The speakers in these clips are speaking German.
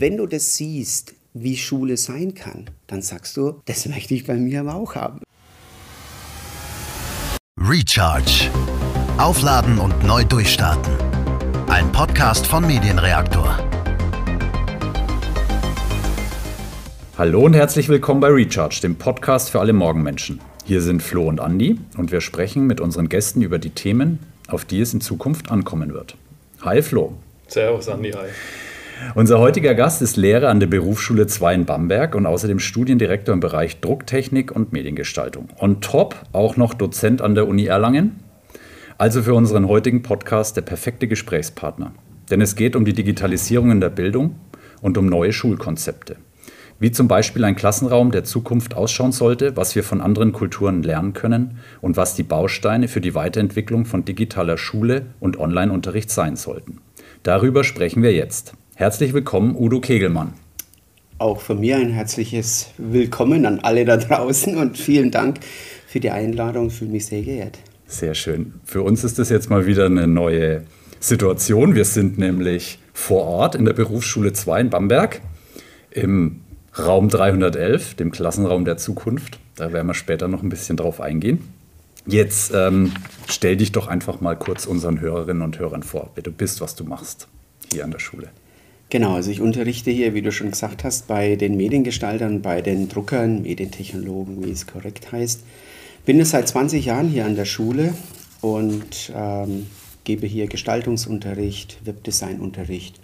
Wenn du das siehst, wie Schule sein kann, dann sagst du, das möchte ich bei mir aber auch haben. Recharge. Aufladen und neu durchstarten. Ein Podcast von Medienreaktor. Hallo und herzlich willkommen bei Recharge, dem Podcast für alle Morgenmenschen. Hier sind Flo und Andi und wir sprechen mit unseren Gästen über die Themen, auf die es in Zukunft ankommen wird. Hi Flo. Servus Andi, hi. Unser heutiger Gast ist Lehrer an der Berufsschule 2 in Bamberg und außerdem Studiendirektor im Bereich Drucktechnik und Mediengestaltung. On top auch noch Dozent an der Uni Erlangen. Also für unseren heutigen Podcast der perfekte Gesprächspartner. Denn es geht um die Digitalisierung in der Bildung und um neue Schulkonzepte. Wie zum Beispiel ein Klassenraum der Zukunft ausschauen sollte, was wir von anderen Kulturen lernen können und was die Bausteine für die Weiterentwicklung von digitaler Schule und Online-Unterricht sein sollten. Darüber sprechen wir jetzt. Herzlich willkommen, Udo Kegelmann. Auch von mir ein herzliches Willkommen an alle da draußen und vielen Dank für die Einladung. Ich fühle mich sehr geehrt. Sehr schön. Für uns ist das jetzt mal wieder eine neue Situation. Wir sind nämlich vor Ort in der Berufsschule 2 in Bamberg im Raum 311, dem Klassenraum der Zukunft. Da werden wir später noch ein bisschen drauf eingehen. Jetzt ähm, stell dich doch einfach mal kurz unseren Hörerinnen und Hörern vor, wer du bist, was du machst hier an der Schule. Genau, also ich unterrichte hier, wie du schon gesagt hast, bei den Mediengestaltern, bei den Druckern, Medientechnologen, wie es korrekt heißt. Bin jetzt seit 20 Jahren hier an der Schule und ähm, gebe hier Gestaltungsunterricht, Webdesignunterricht,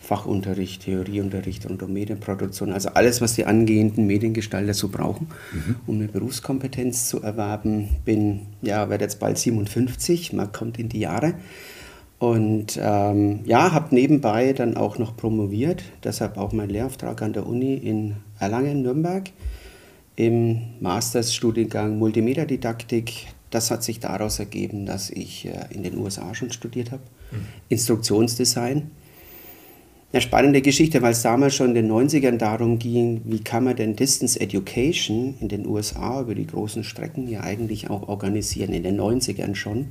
Fachunterricht, Theorieunterricht rund um Medienproduktion, also alles, was die angehenden Mediengestalter so brauchen, mhm. um eine Berufskompetenz zu erwerben. Bin, ja, werde jetzt bald 57, man kommt in die Jahre. Und ähm, ja, habe nebenbei dann auch noch promoviert, deshalb auch mein Lehrauftrag an der Uni in Erlangen, Nürnberg, im Masterstudiengang Multimedia-Didaktik. Das hat sich daraus ergeben, dass ich äh, in den USA schon studiert habe, mhm. Instruktionsdesign. Eine spannende Geschichte, weil es damals schon in den 90ern darum ging, wie kann man denn Distance Education in den USA über die großen Strecken ja eigentlich auch organisieren, in den 90ern schon.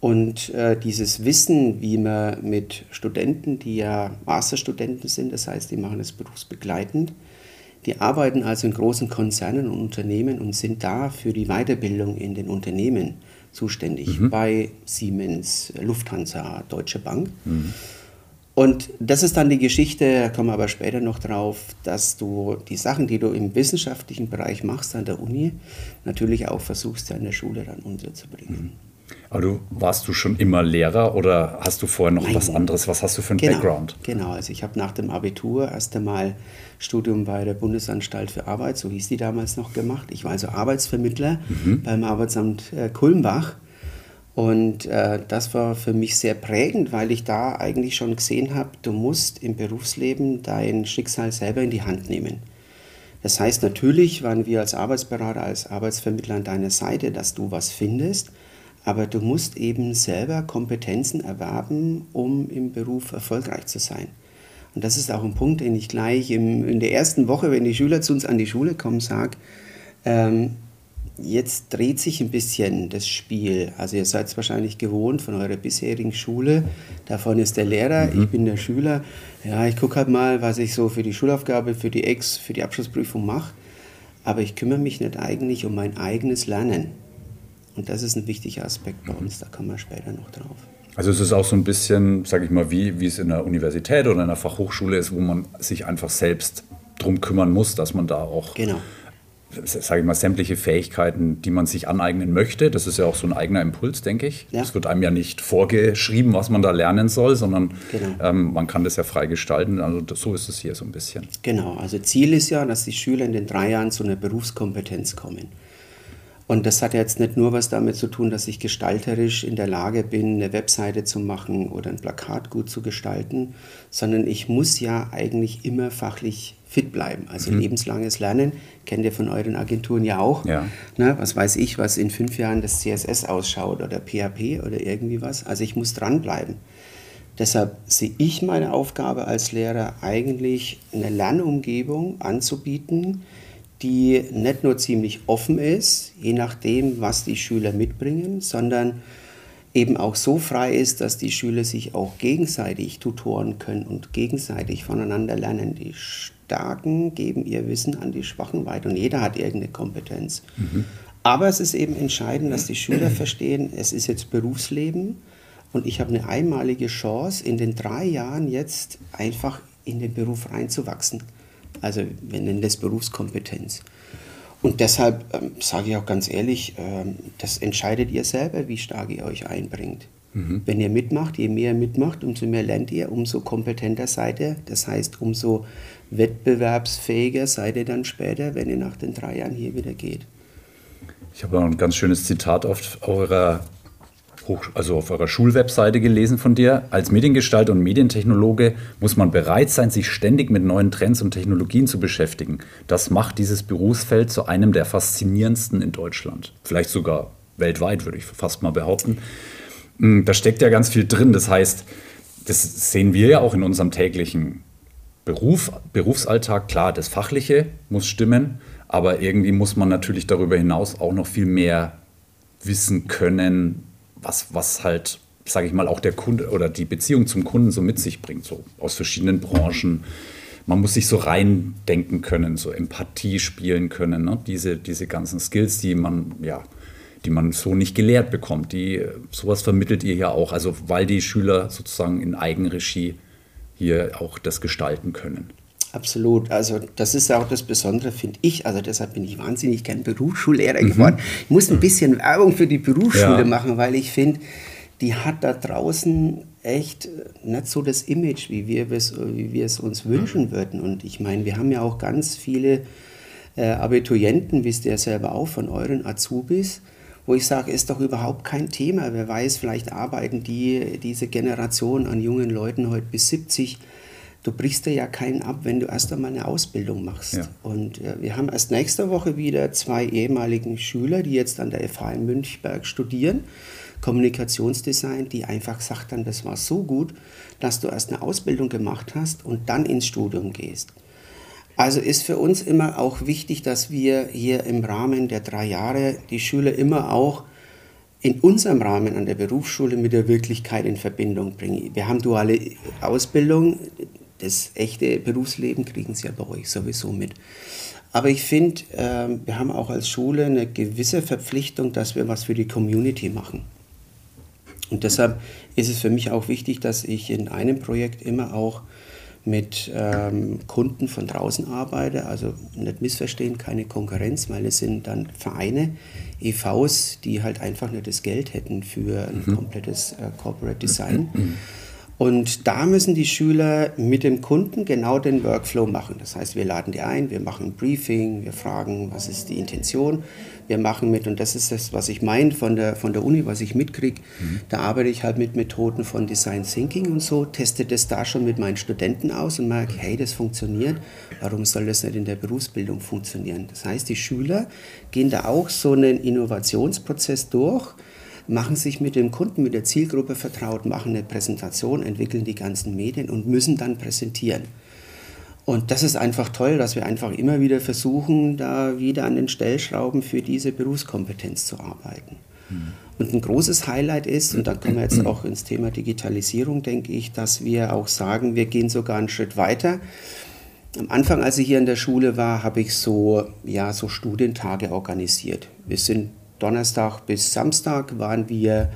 Und äh, dieses Wissen, wie man mit Studenten, die ja Masterstudenten sind, das heißt, die machen das berufsbegleitend, die arbeiten also in großen Konzernen und Unternehmen und sind da für die Weiterbildung in den Unternehmen zuständig, mhm. bei Siemens, Lufthansa, Deutsche Bank. Mhm. Und das ist dann die Geschichte, da kommen wir aber später noch drauf, dass du die Sachen, die du im wissenschaftlichen Bereich machst an der Uni, natürlich auch versuchst, an der Schule dann unterzubringen. Mhm. Aber du, warst du schon immer Lehrer oder hast du vorher noch Nein. was anderes? Was hast du für einen genau, Background? Genau, also ich habe nach dem Abitur erst einmal Studium bei der Bundesanstalt für Arbeit, so hieß die damals noch, gemacht. Ich war also Arbeitsvermittler mhm. beim Arbeitsamt äh, Kulmbach. Und äh, das war für mich sehr prägend, weil ich da eigentlich schon gesehen habe, du musst im Berufsleben dein Schicksal selber in die Hand nehmen. Das heißt, natürlich waren wir als Arbeitsberater, als Arbeitsvermittler an deiner Seite, dass du was findest aber du musst eben selber Kompetenzen erwerben, um im Beruf erfolgreich zu sein. Und das ist auch ein Punkt, den ich gleich im, in der ersten Woche, wenn die Schüler zu uns an die Schule kommen, sage, ähm, jetzt dreht sich ein bisschen das Spiel. Also ihr seid es wahrscheinlich gewohnt von eurer bisherigen Schule. Davon ist der Lehrer, mhm. ich bin der Schüler. Ja, ich gucke halt mal, was ich so für die Schulaufgabe, für die Ex, für die Abschlussprüfung mache. Aber ich kümmere mich nicht eigentlich um mein eigenes Lernen. Und das ist ein wichtiger Aspekt bei uns, da kommen wir später noch drauf. Also es ist auch so ein bisschen, sage ich mal, wie, wie es in der Universität oder in einer Fachhochschule ist, wo man sich einfach selbst drum kümmern muss, dass man da auch, genau. sage ich mal, sämtliche Fähigkeiten, die man sich aneignen möchte, das ist ja auch so ein eigener Impuls, denke ich. Es wird einem ja nicht vorgeschrieben, was man da lernen soll, sondern genau. ähm, man kann das ja frei gestalten. Also das, so ist es hier so ein bisschen. Genau, also Ziel ist ja, dass die Schüler in den drei Jahren zu einer Berufskompetenz kommen. Und das hat jetzt nicht nur was damit zu tun, dass ich gestalterisch in der Lage bin, eine Webseite zu machen oder ein Plakat gut zu gestalten, sondern ich muss ja eigentlich immer fachlich fit bleiben. Also mhm. lebenslanges Lernen kennt ihr von euren Agenturen ja auch. Ja. Na, was weiß ich, was in fünf Jahren das CSS ausschaut oder PHP oder irgendwie was. Also ich muss dranbleiben. Deshalb sehe ich meine Aufgabe als Lehrer eigentlich, eine Lernumgebung anzubieten, die nicht nur ziemlich offen ist, je nachdem, was die Schüler mitbringen, sondern eben auch so frei ist, dass die Schüler sich auch gegenseitig tutoren können und gegenseitig voneinander lernen. Die Starken geben ihr Wissen an die Schwachen weiter und jeder hat irgendeine Kompetenz. Mhm. Aber es ist eben entscheidend, dass die Schüler verstehen, es ist jetzt Berufsleben und ich habe eine einmalige Chance, in den drei Jahren jetzt einfach in den Beruf reinzuwachsen. Also wir nennen das Berufskompetenz. Und deshalb ähm, sage ich auch ganz ehrlich, ähm, das entscheidet ihr selber, wie stark ihr euch einbringt. Mhm. Wenn ihr mitmacht, je mehr ihr mitmacht, umso mehr lernt ihr, umso kompetenter seid ihr. Das heißt, umso wettbewerbsfähiger seid ihr dann später, wenn ihr nach den drei Jahren hier wieder geht. Ich habe noch ein ganz schönes Zitat auf eurer also auf eurer Schulwebseite gelesen von dir. Als Mediengestalter und Medientechnologe muss man bereit sein, sich ständig mit neuen Trends und Technologien zu beschäftigen. Das macht dieses Berufsfeld zu einem der faszinierendsten in Deutschland. Vielleicht sogar weltweit, würde ich fast mal behaupten. Hm, da steckt ja ganz viel drin. Das heißt, das sehen wir ja auch in unserem täglichen Beruf, Berufsalltag. Klar, das Fachliche muss stimmen, aber irgendwie muss man natürlich darüber hinaus auch noch viel mehr wissen können, was, was halt, sage ich mal, auch der Kunde oder die Beziehung zum Kunden so mit sich bringt, so aus verschiedenen Branchen. Man muss sich so reindenken können, so Empathie spielen können, ne? diese, diese ganzen Skills, die man, ja, die man so nicht gelehrt bekommt. Die, sowas vermittelt ihr ja auch, also weil die Schüler sozusagen in Eigenregie hier auch das gestalten können. Absolut. Also das ist auch das Besondere, finde ich. Also deshalb bin ich wahnsinnig gern Berufsschullehrer mhm. geworden. Ich muss ein bisschen Werbung für die Berufsschule ja. machen, weil ich finde, die hat da draußen echt nicht so das Image, wie wir es, wie wir es uns wünschen würden. Und ich meine, wir haben ja auch ganz viele äh, Abiturienten, wisst ihr ja selber auch, von euren Azubis, wo ich sage, ist doch überhaupt kein Thema. Wer weiß, vielleicht arbeiten die, diese Generation an jungen Leuten heute bis 70 du brichst dir ja keinen ab, wenn du erst einmal eine Ausbildung machst. Ja. Und äh, wir haben erst nächste Woche wieder zwei ehemaligen Schüler, die jetzt an der FH in Münchberg studieren, Kommunikationsdesign, die einfach gesagt haben, das war so gut, dass du erst eine Ausbildung gemacht hast und dann ins Studium gehst. Also ist für uns immer auch wichtig, dass wir hier im Rahmen der drei Jahre die Schüler immer auch in unserem Rahmen an der Berufsschule mit der Wirklichkeit in Verbindung bringen. Wir haben duale Ausbildung, das echte Berufsleben kriegen sie ja bei euch sowieso mit. Aber ich finde, äh, wir haben auch als Schule eine gewisse Verpflichtung, dass wir was für die Community machen. Und deshalb ist es für mich auch wichtig, dass ich in einem Projekt immer auch mit ähm, Kunden von draußen arbeite. Also nicht missverstehen, keine Konkurrenz, weil es sind dann Vereine, EVs, die halt einfach nicht das Geld hätten für ein mhm. komplettes äh, Corporate Design. Und da müssen die Schüler mit dem Kunden genau den Workflow machen. Das heißt, wir laden die ein, wir machen ein Briefing, wir fragen, was ist die Intention. Wir machen mit, und das ist das, was ich meine von der, von der Uni, was ich mitkriege, mhm. da arbeite ich halt mit Methoden von Design Thinking und so, teste das da schon mit meinen Studenten aus und merke, hey, das funktioniert, warum soll das nicht in der Berufsbildung funktionieren? Das heißt, die Schüler gehen da auch so einen Innovationsprozess durch, machen sich mit dem Kunden, mit der Zielgruppe vertraut, machen eine Präsentation, entwickeln die ganzen Medien und müssen dann präsentieren. Und das ist einfach toll, dass wir einfach immer wieder versuchen, da wieder an den Stellschrauben für diese Berufskompetenz zu arbeiten. Mhm. Und ein großes Highlight ist, und da kommen wir jetzt auch ins Thema Digitalisierung, denke ich, dass wir auch sagen, wir gehen sogar einen Schritt weiter. Am Anfang, als ich hier in der Schule war, habe ich so, ja, so Studientage organisiert. Wir sind Donnerstag bis Samstag waren wir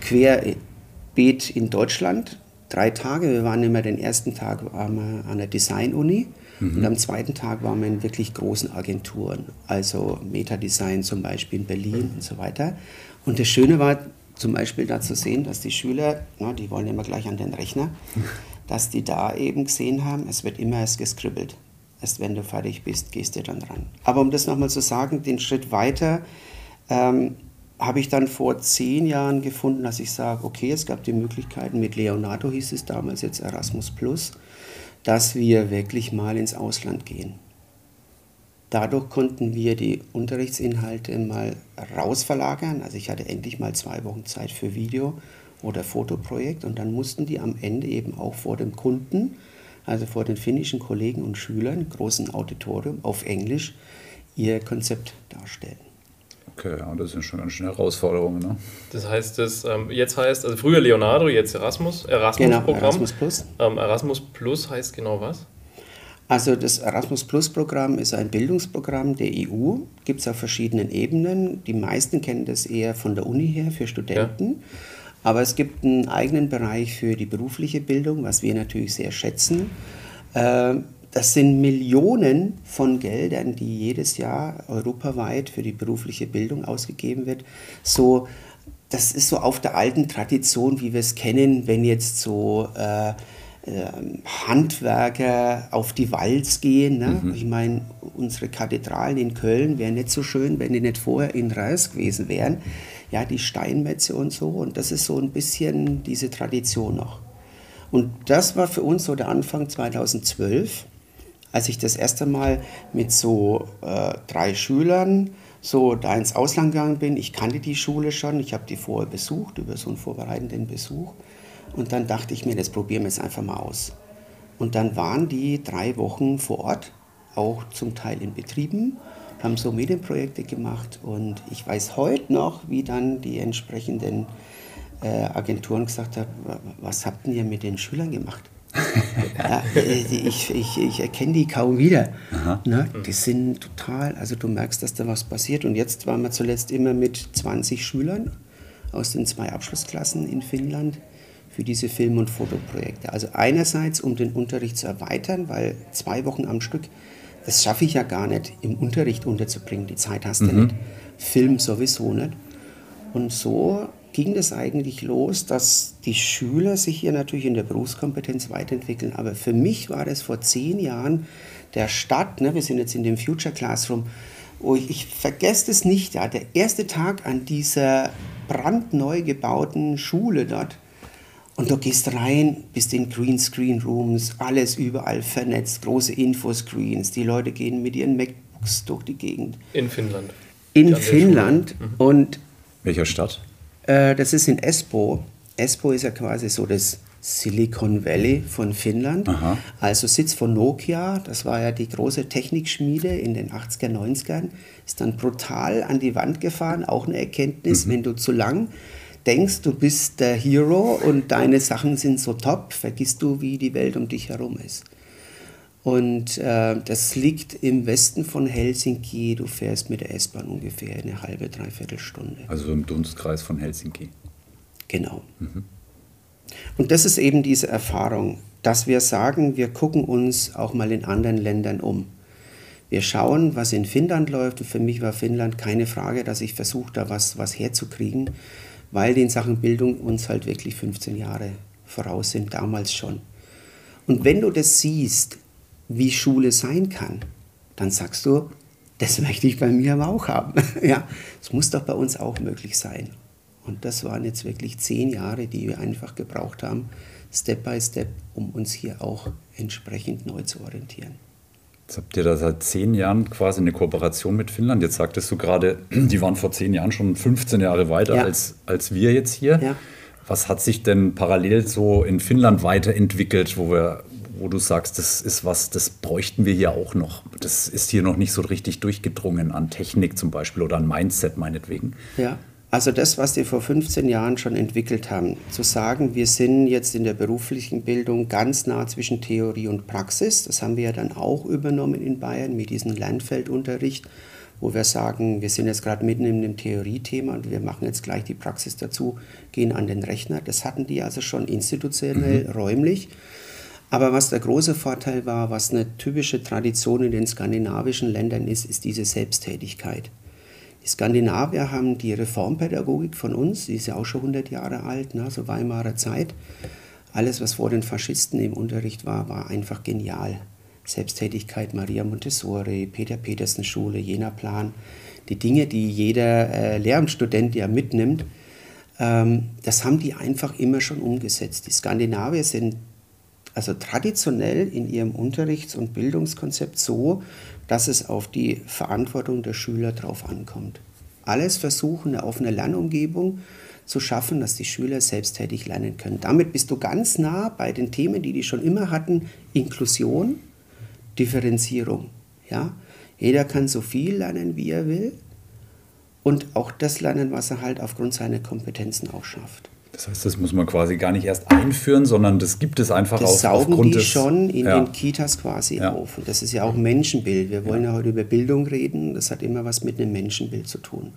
querbeet in Deutschland. Drei Tage. Wir waren immer den ersten Tag waren wir an der Design-Uni mhm. und am zweiten Tag waren wir in wirklich großen Agenturen, also Meta-Design zum Beispiel in Berlin und so weiter. Und das Schöne war zum Beispiel da zu sehen, dass die Schüler, na, die wollen immer gleich an den Rechner, dass die da eben gesehen haben, es wird immer erst geskribbelt. Erst wenn du fertig bist, gehst du dann dran. Aber um das nochmal zu sagen, den Schritt weiter, ähm, habe ich dann vor zehn Jahren gefunden, dass ich sage, okay, es gab die Möglichkeiten, mit Leonardo hieß es damals jetzt Erasmus Plus, dass wir wirklich mal ins Ausland gehen. Dadurch konnten wir die Unterrichtsinhalte mal rausverlagern. Also ich hatte endlich mal zwei Wochen Zeit für Video- oder Fotoprojekt und dann mussten die am Ende eben auch vor dem Kunden, also vor den finnischen Kollegen und Schülern, großen Auditorium auf Englisch, ihr Konzept darstellen. Okay, ja, das sind schon ganz schöne Herausforderungen. Ne? Das heißt, das ähm, jetzt heißt, also früher Leonardo, jetzt Erasmus, Erasmus-Programm. Genau, Erasmus Plus. Ähm, Erasmus Plus heißt genau was? Also das Erasmus Plus Programm ist ein Bildungsprogramm der EU, gibt es auf verschiedenen Ebenen. Die meisten kennen das eher von der Uni her für Studenten. Ja. Aber es gibt einen eigenen Bereich für die berufliche Bildung, was wir natürlich sehr schätzen. Ähm, das sind Millionen von Geldern, die jedes Jahr europaweit für die berufliche Bildung ausgegeben wird. So, das ist so auf der alten Tradition, wie wir es kennen, wenn jetzt so äh, äh, Handwerker auf die Walz gehen. Ne? Mhm. Ich meine, unsere Kathedralen in Köln wären nicht so schön, wenn die nicht vorher in Reis gewesen wären. Ja, die Steinmetze und so. Und das ist so ein bisschen diese Tradition noch. Und das war für uns so der Anfang 2012 als ich das erste Mal mit so äh, drei Schülern so da ins Ausland gegangen bin. Ich kannte die Schule schon, ich habe die vorher besucht, über so einen vorbereitenden Besuch. Und dann dachte ich mir, das probieren wir jetzt einfach mal aus. Und dann waren die drei Wochen vor Ort, auch zum Teil in Betrieben, haben so Medienprojekte gemacht. Und ich weiß heute noch, wie dann die entsprechenden äh, Agenturen gesagt haben, was habt ihr mit den Schülern gemacht? Ja, ich, ich, ich erkenne die kaum wieder. Ne? Die sind total, also du merkst, dass da was passiert. Und jetzt waren wir zuletzt immer mit 20 Schülern aus den zwei Abschlussklassen in Finnland für diese Film- und Fotoprojekte. Also einerseits, um den Unterricht zu erweitern, weil zwei Wochen am Stück, das schaffe ich ja gar nicht, im Unterricht unterzubringen. Die Zeit hast du mhm. nicht. Film sowieso nicht. Und so ging das eigentlich los, dass die Schüler sich hier natürlich in der Berufskompetenz weiterentwickeln. Aber für mich war das vor zehn Jahren der Start, ne, wir sind jetzt in dem Future Classroom, wo ich, ich vergesse es nicht, ja, der erste Tag an dieser brandneu gebauten Schule dort. Und du gehst rein, bist in Greenscreen Rooms, alles überall vernetzt, große Infoscreens, die Leute gehen mit ihren MacBooks durch die Gegend. In Finnland. In Finnland. Mhm. Und welcher Stadt? Äh, das ist in Espoo. Espoo ist ja quasi so das Silicon Valley von Finnland. Aha. Also Sitz von Nokia, das war ja die große Technikschmiede in den 80er, 90ern, ist dann brutal an die Wand gefahren. Auch eine Erkenntnis, mhm. wenn du zu lang denkst, du bist der Hero und deine Sachen sind so top, vergisst du, wie die Welt um dich herum ist. Und äh, das liegt im Westen von Helsinki. Du fährst mit der S-Bahn ungefähr eine halbe, dreiviertel Stunde. Also im Dunstkreis von Helsinki. Genau. Mhm. Und das ist eben diese Erfahrung, dass wir sagen, wir gucken uns auch mal in anderen Ländern um. Wir schauen, was in Finnland läuft. Und für mich war Finnland keine Frage, dass ich versuche, da was, was herzukriegen, weil die in Sachen Bildung uns halt wirklich 15 Jahre voraus sind, damals schon. Und wenn du das siehst, wie Schule sein kann, dann sagst du, das möchte ich bei mir aber auch haben. ja, es muss doch bei uns auch möglich sein. Und das waren jetzt wirklich zehn Jahre, die wir einfach gebraucht haben, Step by Step, um uns hier auch entsprechend neu zu orientieren. Jetzt habt ihr da seit zehn Jahren quasi eine Kooperation mit Finnland. Jetzt sagtest du gerade, die waren vor zehn Jahren schon 15 Jahre weiter ja. als, als wir jetzt hier. Ja. Was hat sich denn parallel so in Finnland weiterentwickelt, wo wir wo du sagst, das ist was, das bräuchten wir hier auch noch. Das ist hier noch nicht so richtig durchgedrungen an Technik zum Beispiel oder an Mindset meinetwegen. Ja, also das, was die vor 15 Jahren schon entwickelt haben, zu sagen, wir sind jetzt in der beruflichen Bildung ganz nah zwischen Theorie und Praxis, das haben wir ja dann auch übernommen in Bayern mit diesem Lernfeldunterricht, wo wir sagen, wir sind jetzt gerade mitten in einem Theoriethema und wir machen jetzt gleich die Praxis dazu, gehen an den Rechner. Das hatten die also schon institutionell, mhm. räumlich. Aber was der große Vorteil war, was eine typische Tradition in den skandinavischen Ländern ist, ist diese Selbsttätigkeit. Die Skandinavier haben die Reformpädagogik von uns, die ist ja auch schon 100 Jahre alt, ne, so Weimarer Zeit. Alles, was vor den Faschisten im Unterricht war, war einfach genial. Selbsttätigkeit, Maria Montessori, Peter Petersen Schule, Jena Plan, die Dinge, die jeder äh, Lehramtsstudent ja mitnimmt, ähm, das haben die einfach immer schon umgesetzt. Die Skandinavier sind also traditionell in ihrem Unterrichts- und Bildungskonzept so, dass es auf die Verantwortung der Schüler drauf ankommt. Alles versuchen, eine offene Lernumgebung zu schaffen, dass die Schüler selbsttätig lernen können. Damit bist du ganz nah bei den Themen, die die schon immer hatten, Inklusion, Differenzierung. Ja? Jeder kann so viel lernen, wie er will. und auch das lernen, was er halt aufgrund seiner Kompetenzen auch schafft. Das heißt, das muss man quasi gar nicht erst einführen, sondern das gibt es einfach das auf, saugen aufgrund die des, schon in ja. den Kitas quasi Ja. auf. Und das ist ja auch Menschenbild. Wir wollen ja. heute über Bildung reden. Das hat immer was mit einem Menschenbild zu tun.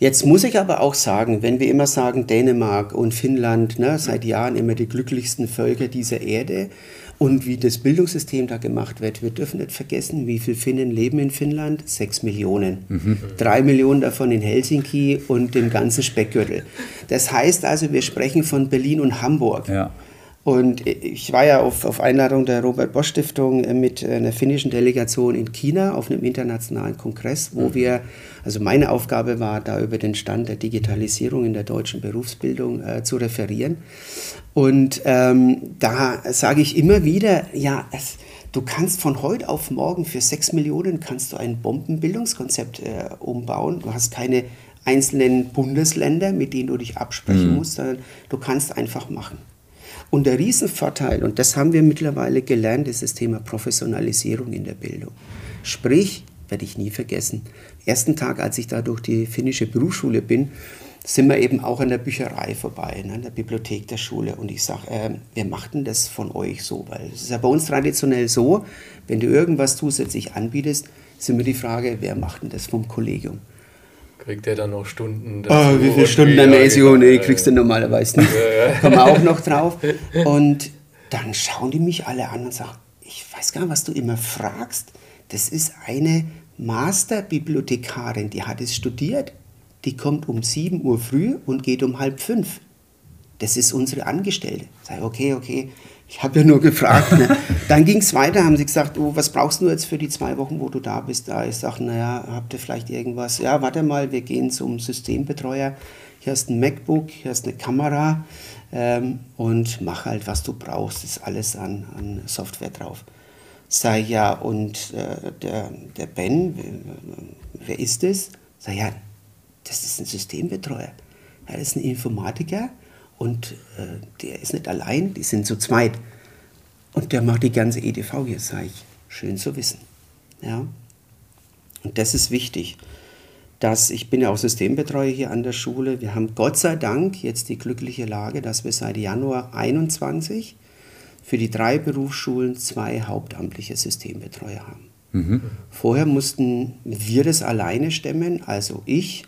Jetzt muss ich aber auch sagen, wenn wir immer sagen, Dänemark und Finnland, ne, seit Jahren immer die glücklichsten Völker dieser Erde und wie das Bildungssystem da gemacht wird, wir dürfen nicht vergessen, wie viele Finnen leben in Finnland? Sechs Millionen. Drei Millionen davon in Helsinki und dem ganzen Speckgürtel. Das heißt also, wir sprechen von Berlin und Hamburg. Ja. Und ich war ja auf, auf Einladung der Robert Bosch Stiftung äh, mit einer finnischen Delegation in China auf einem internationalen Kongress, wo wir, also meine Aufgabe war, da über den Stand der Digitalisierung in der deutschen Berufsbildung äh, zu referieren. Und ähm, da sage ich immer wieder, ja, es, du kannst von heute auf morgen für sechs Millionen kannst du ein Bombenbildungskonzept äh, umbauen. Du hast keine einzelnen Bundesländer, mit denen du dich absprechen musst, sondern du kannst einfach machen. Und der Riesenvorteil, und das haben wir mittlerweile gelernt, ist das Thema Professionalisierung in der Bildung. Sprich, werde ich nie vergessen, ersten Tag, als ich da durch die finnische Berufsschule bin, sind wir eben auch an der Bücherei vorbei, ne, an der Bibliothek der Schule. Und ich sage, äh, wir machten das von euch so, weil es ist ja bei uns traditionell so, wenn du irgendwas zusätzlich anbietest, ist immer die Frage, wer macht denn das vom Kollegium? Kriegt der dann noch Stunden? Oh, dazu wie viele und Stunden Ermäßigung? genau, Nee, kriegst du ja. normalerweise nicht. Kommen wir auch noch drauf. Und dann schauen die mich alle an und sagen, ich weiß gar nicht, was du immer fragst. Das ist eine Masterbibliothekarin, die hat es studiert. Die kommt um 7 Uhr früh und geht um halb fünf. Das ist unsere Angestellte. Sag ich, okay, okay, ich habe ja nur gefragt. Ne? Dann ging es weiter, haben sie gesagt, oh, was brauchst du jetzt für die zwei Wochen, wo du da bist? Da ich sage, naja, habt ihr vielleicht irgendwas? Ja, warte mal, wir gehen zum Systembetreuer. Hier hast ein MacBook, hier hast eine Kamera ähm, und mach halt, was du brauchst. Ist alles an, an Software drauf. Sag ja, und äh, der, der Ben, wer, ist das? Sag ja, das ist ein Systembetreuer. Das ist ein Informatiker und äh, der ist nicht allein, die sind zu zweit. Und der macht die ganze EDV hier, sage ich. Schön zu wissen. Ja? Und das ist wichtig. Dass, ich bin ja auch Systembetreuer hier an der Schule. Wir haben Gott sei Dank jetzt die glückliche Lage, dass wir seit Januar 21 für die drei Berufsschulen zwei hauptamtliche Systembetreuer haben. Vorher mussten wir das alleine stemmen, also ich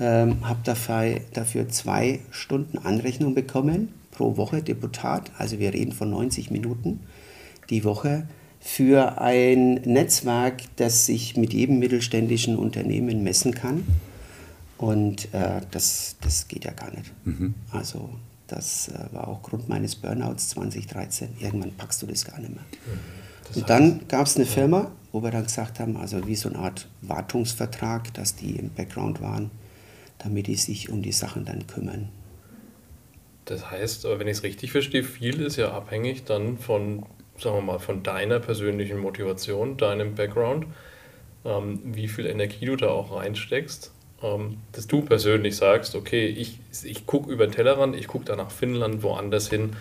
ähm, habe dafür, dafür zwei Stunden Anrechnung bekommen pro Woche Deputat, also wir reden von 90 Minuten die Woche für ein Netzwerk, das sich mit jedem mittelständischen Unternehmen messen kann. Und äh, das, das geht ja gar nicht. Also das äh, war auch Grund meines Burnouts 2013. Irgendwann packst du das gar nicht mehr. Und dann gab es eine Firma, wo wir dann gesagt haben, also wie so eine Art Wartungsvertrag, dass die im Background waren, damit die sich um die Sachen dann kümmern. Das heißt, wenn ich es richtig verstehe, viel ist ja abhängig dann von, sagen wir mal, von deiner persönlichen Motivation, deinem Background, ähm, wie viel Energie du da auch reinsteckst, ähm, dass du persönlich sagst, okay, ich, ich gucke über den Tellerrand, ich gucke da nach Finnland, woanders hin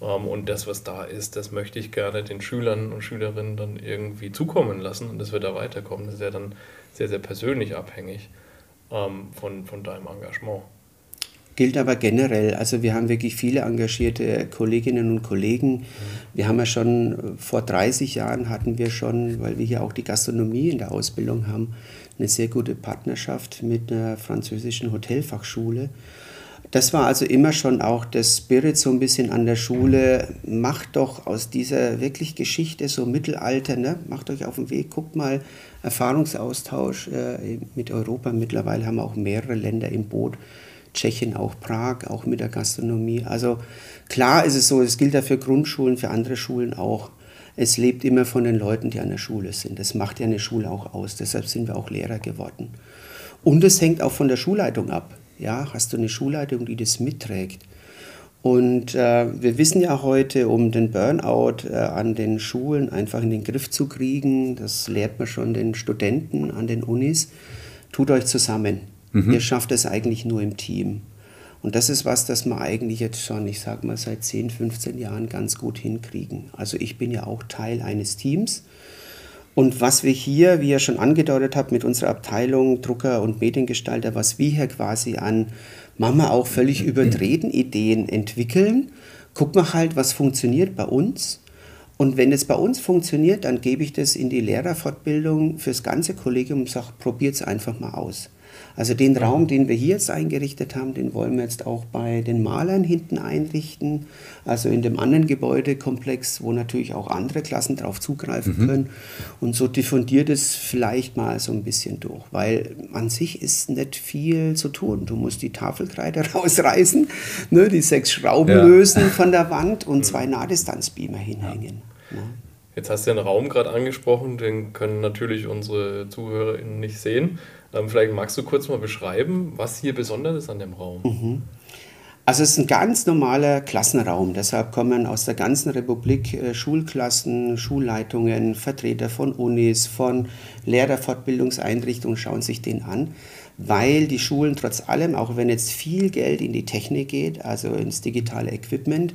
ähm, und das, was da ist, das möchte ich gerne den Schülern und Schülerinnen dann irgendwie zukommen lassen und das wird da weiterkommen. Das ist ja dann sehr, sehr persönlich abhängig ähm, von, von deinem Engagement. Gilt aber generell. Also wir haben wirklich viele engagierte Kolleginnen und Kollegen. Wir haben ja schon vor 30 Jahren hatten wir schon, weil wir hier auch die Gastronomie in der Ausbildung haben, eine sehr gute Partnerschaft mit einer französischen Hotelfachschule. Das war also immer schon auch der Spirit so ein bisschen an der Schule. Macht doch aus dieser wirklich Geschichte so Mittelalter, ne? macht euch auf den Weg, guckt mal Erfahrungsaustausch äh, mit Europa. Mittlerweile haben wir auch mehrere Länder im Boot. Tschechien, auch Prag, auch mit der Gastronomie. Also klar ist es so, es gilt ja für Grundschulen, für andere Schulen auch. Es lebt immer von den Leuten, die an der Schule sind. Das macht ja eine Schule auch aus. Deshalb sind wir auch Lehrer geworden. Und es hängt auch von der Schulleitung ab. Ja, hast du eine Schulleitung, die das mitträgt? Und äh, wir wissen ja heute, um den Burnout äh, an den Schulen einfach in den Griff zu kriegen, das lehrt man schon den Studenten an den Unis, tut euch zusammen. Ihr schafft es eigentlich nur im Team. Und das ist was, das wir eigentlich jetzt schon, ich sag mal, seit 10, 15 Jahren ganz gut hinkriegen. Also ich bin ja auch Teil eines Teams Und was wir hier, wie ihr schon angedeutet habt, mit unserer Abteilung Drucker und Mediengestalter, was wir hier quasi an Mama auch völlig übertreten Ideen entwickeln, gucken wir halt, was funktioniert bei uns. Und wenn es bei uns funktioniert, dann gebe ich das in die Lehrerfortbildung fürs ganze Kollegium und sage, probiert es einfach mal aus. Also den Raum, den wir hier jetzt eingerichtet haben, den wollen wir jetzt auch bei den Malern hinten einrichten. Also in dem anderen Gebäudekomplex, wo natürlich auch andere Klassen drauf zugreifen mhm. können. Und so diffundiert es vielleicht mal so ein bisschen durch. Weil an sich ist nicht viel zu tun. Du musst die Tafelkreide rausreißen, ne, die sechs Schrauben ja. lösen von der Wand und zwei Nahdistanzbeamer hinhängen. Ja. Ne? Jetzt hast du den Raum gerade angesprochen, den können natürlich unsere ZuhörerInnen nicht sehen. Ähm, vielleicht magst du kurz mal beschreiben, was hier besonders ist an dem Raum. Mhm. Also es ist ein ganz normaler Klassenraum. Deshalb kommen aus der ganzen Republik äh, Schulklassen, Schulleitungen, Vertreter von Unis, von Lehrerfortbildungseinrichtungen schauen sich den an, weil die Schulen trotz allem, auch wenn jetzt viel Geld in die Technik geht, also ins digitale Equipment,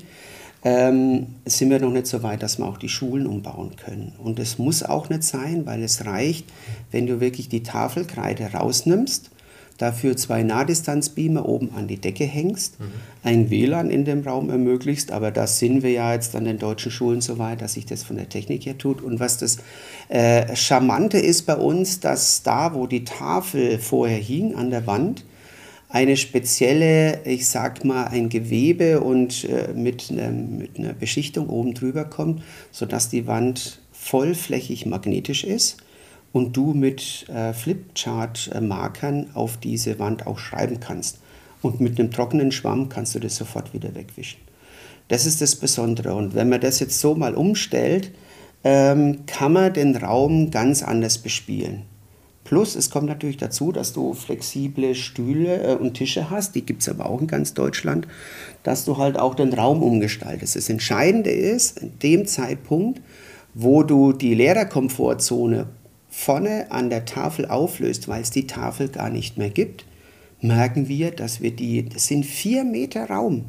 ähm, sind wir noch nicht so weit, dass wir auch die Schulen umbauen können. Und es muss auch nicht sein, weil es reicht, wenn du wirklich die Tafelkreide rausnimmst, dafür zwei Nahdistanzbeamer oben an die Decke hängst, mhm. ein WLAN in dem Raum ermöglicht, aber da sind wir ja jetzt an den deutschen Schulen so weit, dass sich das von der Technik her tut. Und was das äh, Charmante ist bei uns, dass da, wo die Tafel vorher hing an der Wand, eine spezielle, ich sag mal, ein Gewebe und äh, mit, ne, mit einer Beschichtung oben drüber kommt, sodass die Wand vollflächig magnetisch ist und du mit äh, Flipchart-Markern auf diese Wand auch schreiben kannst. Und mit einem trockenen Schwamm kannst du das sofort wieder wegwischen. Das ist das Besondere. Und wenn man das jetzt so mal umstellt, ähm, kann man den Raum ganz anders bespielen. Plus, es kommt natürlich dazu, dass du flexible Stühle äh, und Tische hast, die gibt es aber auch in ganz Deutschland, dass du halt auch den Raum umgestaltest. Das Entscheidende ist, in dem Zeitpunkt, wo du die Lehrerkomfortzone vorne an der Tafel auflöst, weil es die Tafel gar nicht mehr gibt, merken wir, dass wir die, das sind vier Meter Raum,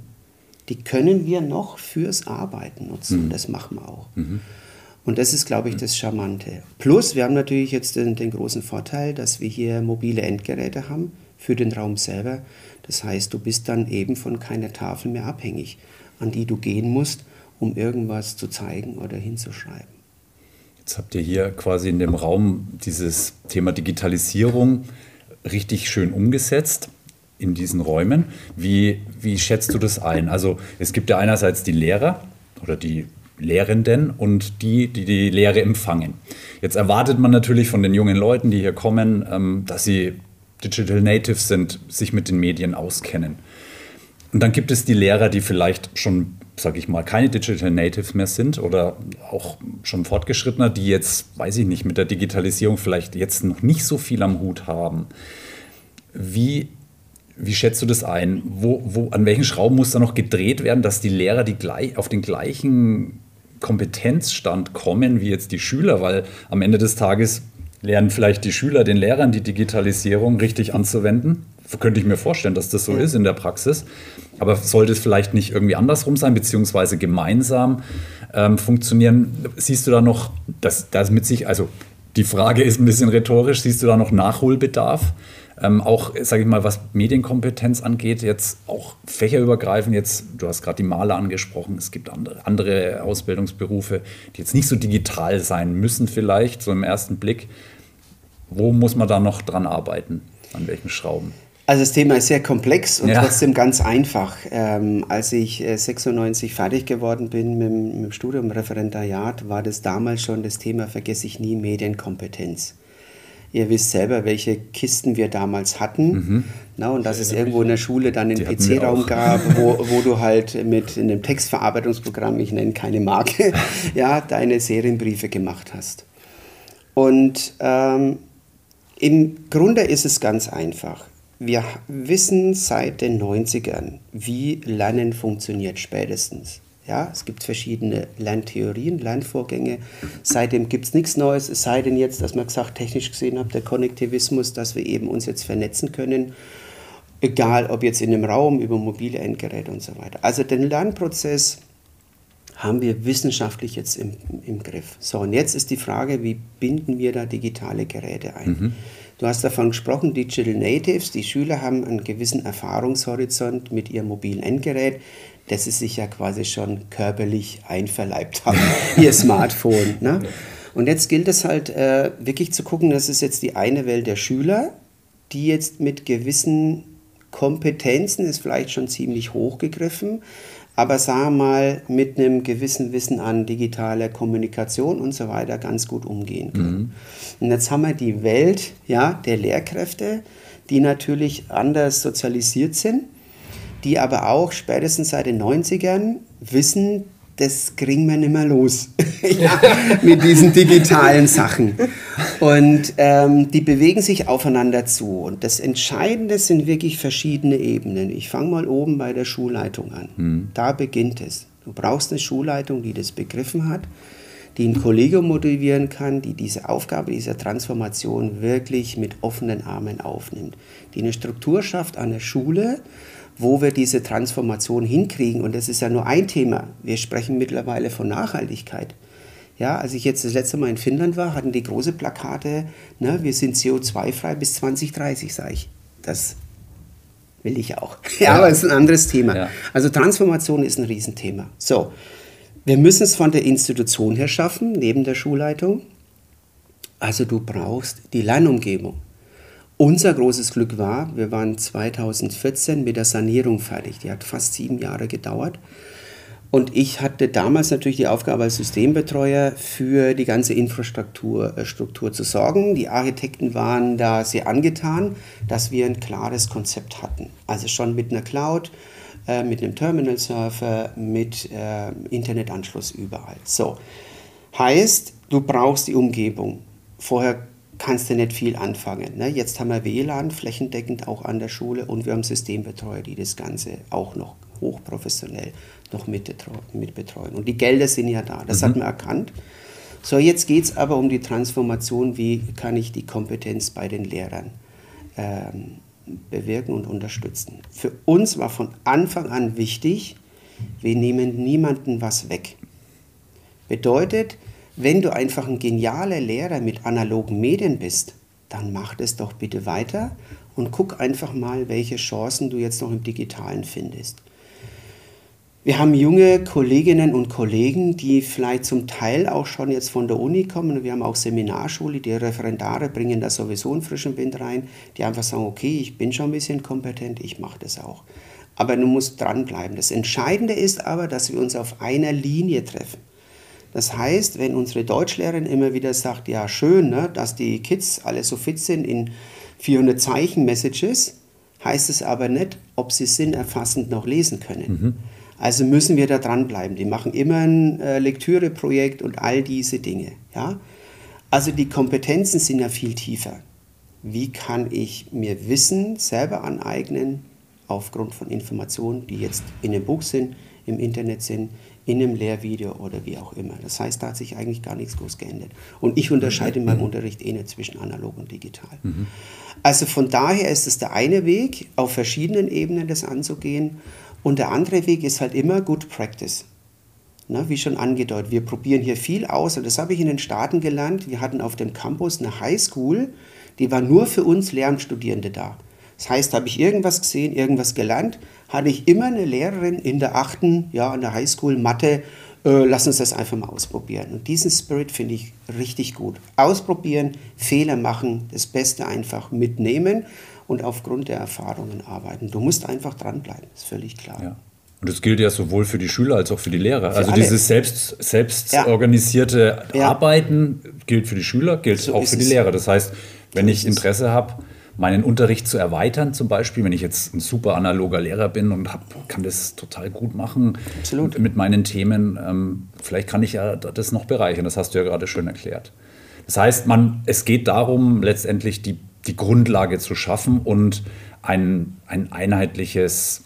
die können wir noch fürs Arbeiten nutzen. Mhm. Das machen wir auch. Mhm. Und das ist, glaube ich, das Charmante. Plus, wir haben natürlich jetzt den, den, großen Vorteil, dass wir hier mobile Endgeräte haben für den Raum selber. Das heißt, du bist dann eben von keiner Tafel mehr abhängig, an die du gehen musst, um irgendwas zu zeigen oder hinzuschreiben. Jetzt habt ihr hier quasi in dem Raum dieses Thema Digitalisierung richtig schön umgesetzt in diesen Räumen. Wie, wie schätzt du das ein? Also es gibt ja einerseits die Lehrer oder die Lehrenden und die, die die Lehre empfangen. Jetzt erwartet man natürlich von den jungen Leuten, die hier kommen, ähm, dass sie Digital Natives sind, sich mit den Medien auskennen. Und dann gibt es die Lehrer, die vielleicht schon, sage ich mal, keine Digital Natives mehr sind oder auch schon fortgeschrittener, die jetzt, weiß ich nicht, mit der Digitalisierung vielleicht jetzt noch nicht so viel am Hut haben. Wie wie schätzt du das ein? Wo, wo, an welchen Schrauben muss da noch gedreht werden, dass die Lehrer die gleich, auf den gleichen Kompetenzstand kommen wie jetzt die Schüler, weil am Ende des Tages lernen vielleicht die Schüler den Lehrern die Digitalisierung richtig anzuwenden. Könnte ich mir vorstellen, dass das so ist in der Praxis. Aber sollte es vielleicht nicht irgendwie andersrum sein, beziehungsweise gemeinsam ähm, funktionieren? Siehst du da noch, dass das mit sich, also die Frage ist ein bisschen rhetorisch, siehst du da noch Nachholbedarf? Ähm, auch, sage ich mal, was Medienkompetenz angeht, jetzt auch fächerübergreifend, jetzt, du hast gerade die Maler angesprochen, es gibt andere, andere Ausbildungsberufe, die jetzt nicht so digital sein müssen vielleicht, so im ersten Blick. Wo muss man da noch dran arbeiten? An welchen Schrauben? Also das Thema ist sehr komplex und ja. trotzdem ganz einfach. Ähm, als ich äh, 96 fertig geworden bin mit, mit dem Studium Referendariat, war das damals schon das Thema, vergesse ich nie, Medienkompetenz. Ihr wisst selber, welche Kisten wir damals hatten. Mhm. Na, und dass es irgendwo in der Schule dann einen PC-Raum gab, wo, wo du halt mit einem Textverarbeitungsprogramm, ich nenne keine Marke, ja, deine Serienbriefe gemacht hast. Und ähm, im Grunde ist es ganz einfach. Wir wissen seit den 90ern, wie Lernen funktioniert spätestens. Ja, es gibt verschiedene Lerntheorien, Lernvorgänge. Seitdem gibt es nichts Neues, es sei denn jetzt, dass man gesagt, technisch gesehen hat, der Konnektivismus, dass wir eben uns jetzt vernetzen können, egal ob jetzt in einem Raum, über mobile Endgeräte und so weiter. Also den Lernprozess haben wir wissenschaftlich jetzt im, im Griff. So, und jetzt ist die Frage, wie binden wir da digitale Geräte ein? Mhm. Du hast davon gesprochen, Digital Natives, die Schüler haben einen gewissen Erfahrungshorizont mit ihrem mobilen Endgerät, das sie sich ja quasi schon körperlich einverleibt haben, ihr Smartphone. Ne? Und jetzt gilt es halt äh, wirklich zu gucken, das ist jetzt die eine Welt der Schüler, die jetzt mit gewissen Kompetenzen, ist vielleicht schon ziemlich hochgegriffen, aber sagen wir mal mit einem gewissen Wissen an digitaler Kommunikation und so weiter ganz gut umgehen können. Mhm. Und jetzt haben wir die Welt ja, der Lehrkräfte, die natürlich anders sozialisiert sind, die aber auch spätestens seit den 90ern wissen, das kriegen wir nicht mehr los ja, mit diesen digitalen Sachen. Und ähm, die bewegen sich aufeinander zu. Und das Entscheidende sind wirklich verschiedene Ebenen. Ich fange mal oben bei der Schulleitung an. Mhm. Da beginnt es. Du brauchst eine Schulleitung, die das begriffen hat, die ein Kollegium motivieren kann, die diese Aufgabe dieser Transformation wirklich mit offenen Armen aufnimmt, die eine Struktur schafft an der Schule, wo wir diese Transformation hinkriegen. Und das ist ja nur ein Thema. Wir sprechen mittlerweile von Nachhaltigkeit. Ja, als ich jetzt das letzte Mal in Finnland war, hatten die große Plakate, ne, wir sind CO2-frei bis 2030, sage ich. Das will ich auch. Ja, aber es ist ein anderes Thema. Ja. Also Transformation ist ein Riesenthema. So, wir müssen es von der Institution her schaffen, neben der Schulleitung. Also du brauchst die Lernumgebung. Unser großes Glück war, wir waren 2014 mit der Sanierung fertig. Die hat fast sieben Jahre gedauert. Und ich hatte damals natürlich die Aufgabe als Systembetreuer für die ganze Infrastruktur äh, zu sorgen. Die Architekten waren da sehr angetan, dass wir ein klares Konzept hatten. Also schon mit einer Cloud, äh, mit einem Terminal-Server, mit äh, Internetanschluss überall. So, heißt, du brauchst die Umgebung. Vorher kannst du nicht viel anfangen. Ne? Jetzt haben wir WLAN flächendeckend auch an der Schule und wir haben Systembetreuer, die das Ganze auch noch hochprofessionell noch mitbetreuen. Und die Gelder sind ja da, das mhm. hat man erkannt. So, jetzt geht es aber um die Transformation, wie kann ich die Kompetenz bei den Lehrern ähm, bewirken und unterstützen. Für uns war von Anfang an wichtig, wir nehmen niemanden was weg. Bedeutet, wenn du einfach ein genialer Lehrer mit analogen Medien bist, dann mach das doch bitte weiter und guck einfach mal, welche Chancen du jetzt noch im Digitalen findest. Wir haben junge Kolleginnen und Kollegen, die vielleicht zum Teil auch schon jetzt von der Uni kommen. Wir haben auch Seminarschule, die Referendare bringen da sowieso einen frischen Wind rein, die einfach sagen, okay, ich bin schon ein bisschen kompetent, ich mache das auch. Aber du musst dranbleiben. Das Entscheidende ist aber, dass wir uns auf einer Linie treffen. Das heißt, wenn unsere Deutschlehrerin immer wieder sagt, ja schön, ne, dass die Kids alle so fit sind in 400 Zeichen Messages, heißt es aber nicht, ob sie sinnerfassend noch lesen können. Mhm. Also müssen wir da dranbleiben. Die machen immer ein äh, Lektüreprojekt und all diese Dinge. Ja? Also die Kompetenzen sind ja viel tiefer. Wie kann ich mir Wissen selber aneignen aufgrund von Informationen, die jetzt in dem Buch sind, im Internet sind, in einem Lehrvideo oder wie auch immer. Das heißt, da hat sich eigentlich gar nichts groß geändert. Und ich unterscheide in meinem mhm. Unterricht eh nicht zwischen analog und digital. Mhm. Also von daher ist es der eine Weg, auf verschiedenen Ebenen das anzugehen. Und der andere Weg ist halt immer Good Practice. Na, wie schon angedeutet, wir probieren hier viel aus und das habe ich in den Staaten gelernt. Wir hatten auf dem Campus eine Highschool, die war nur für uns Lehramtsstudierende da. Das heißt, habe ich irgendwas gesehen, irgendwas gelernt, hatte ich immer eine Lehrerin in der achten, ja, an der Highschool Mathe, äh, lass uns das einfach mal ausprobieren. Und diesen Spirit finde ich richtig gut. Ausprobieren, Fehler machen, das Beste einfach mitnehmen und aufgrund der Erfahrungen arbeiten. Du musst einfach dranbleiben, ist völlig klar. Ja. Und das gilt ja sowohl für die Schüler als auch für die Lehrer. Für also alle. dieses selbst, selbst ja. organisierte ja. Arbeiten gilt für die Schüler, gilt so auch für die Lehrer. Das heißt, wenn so ich Interesse habe, meinen Unterricht zu erweitern, zum Beispiel, wenn ich jetzt ein super analoger Lehrer bin und hab, kann das total gut machen Absolut. mit meinen Themen, ähm, vielleicht kann ich ja das noch bereichern. Das hast du ja gerade schön erklärt. Das heißt, man, es geht darum, letztendlich die, die Grundlage zu schaffen und ein, ein einheitliches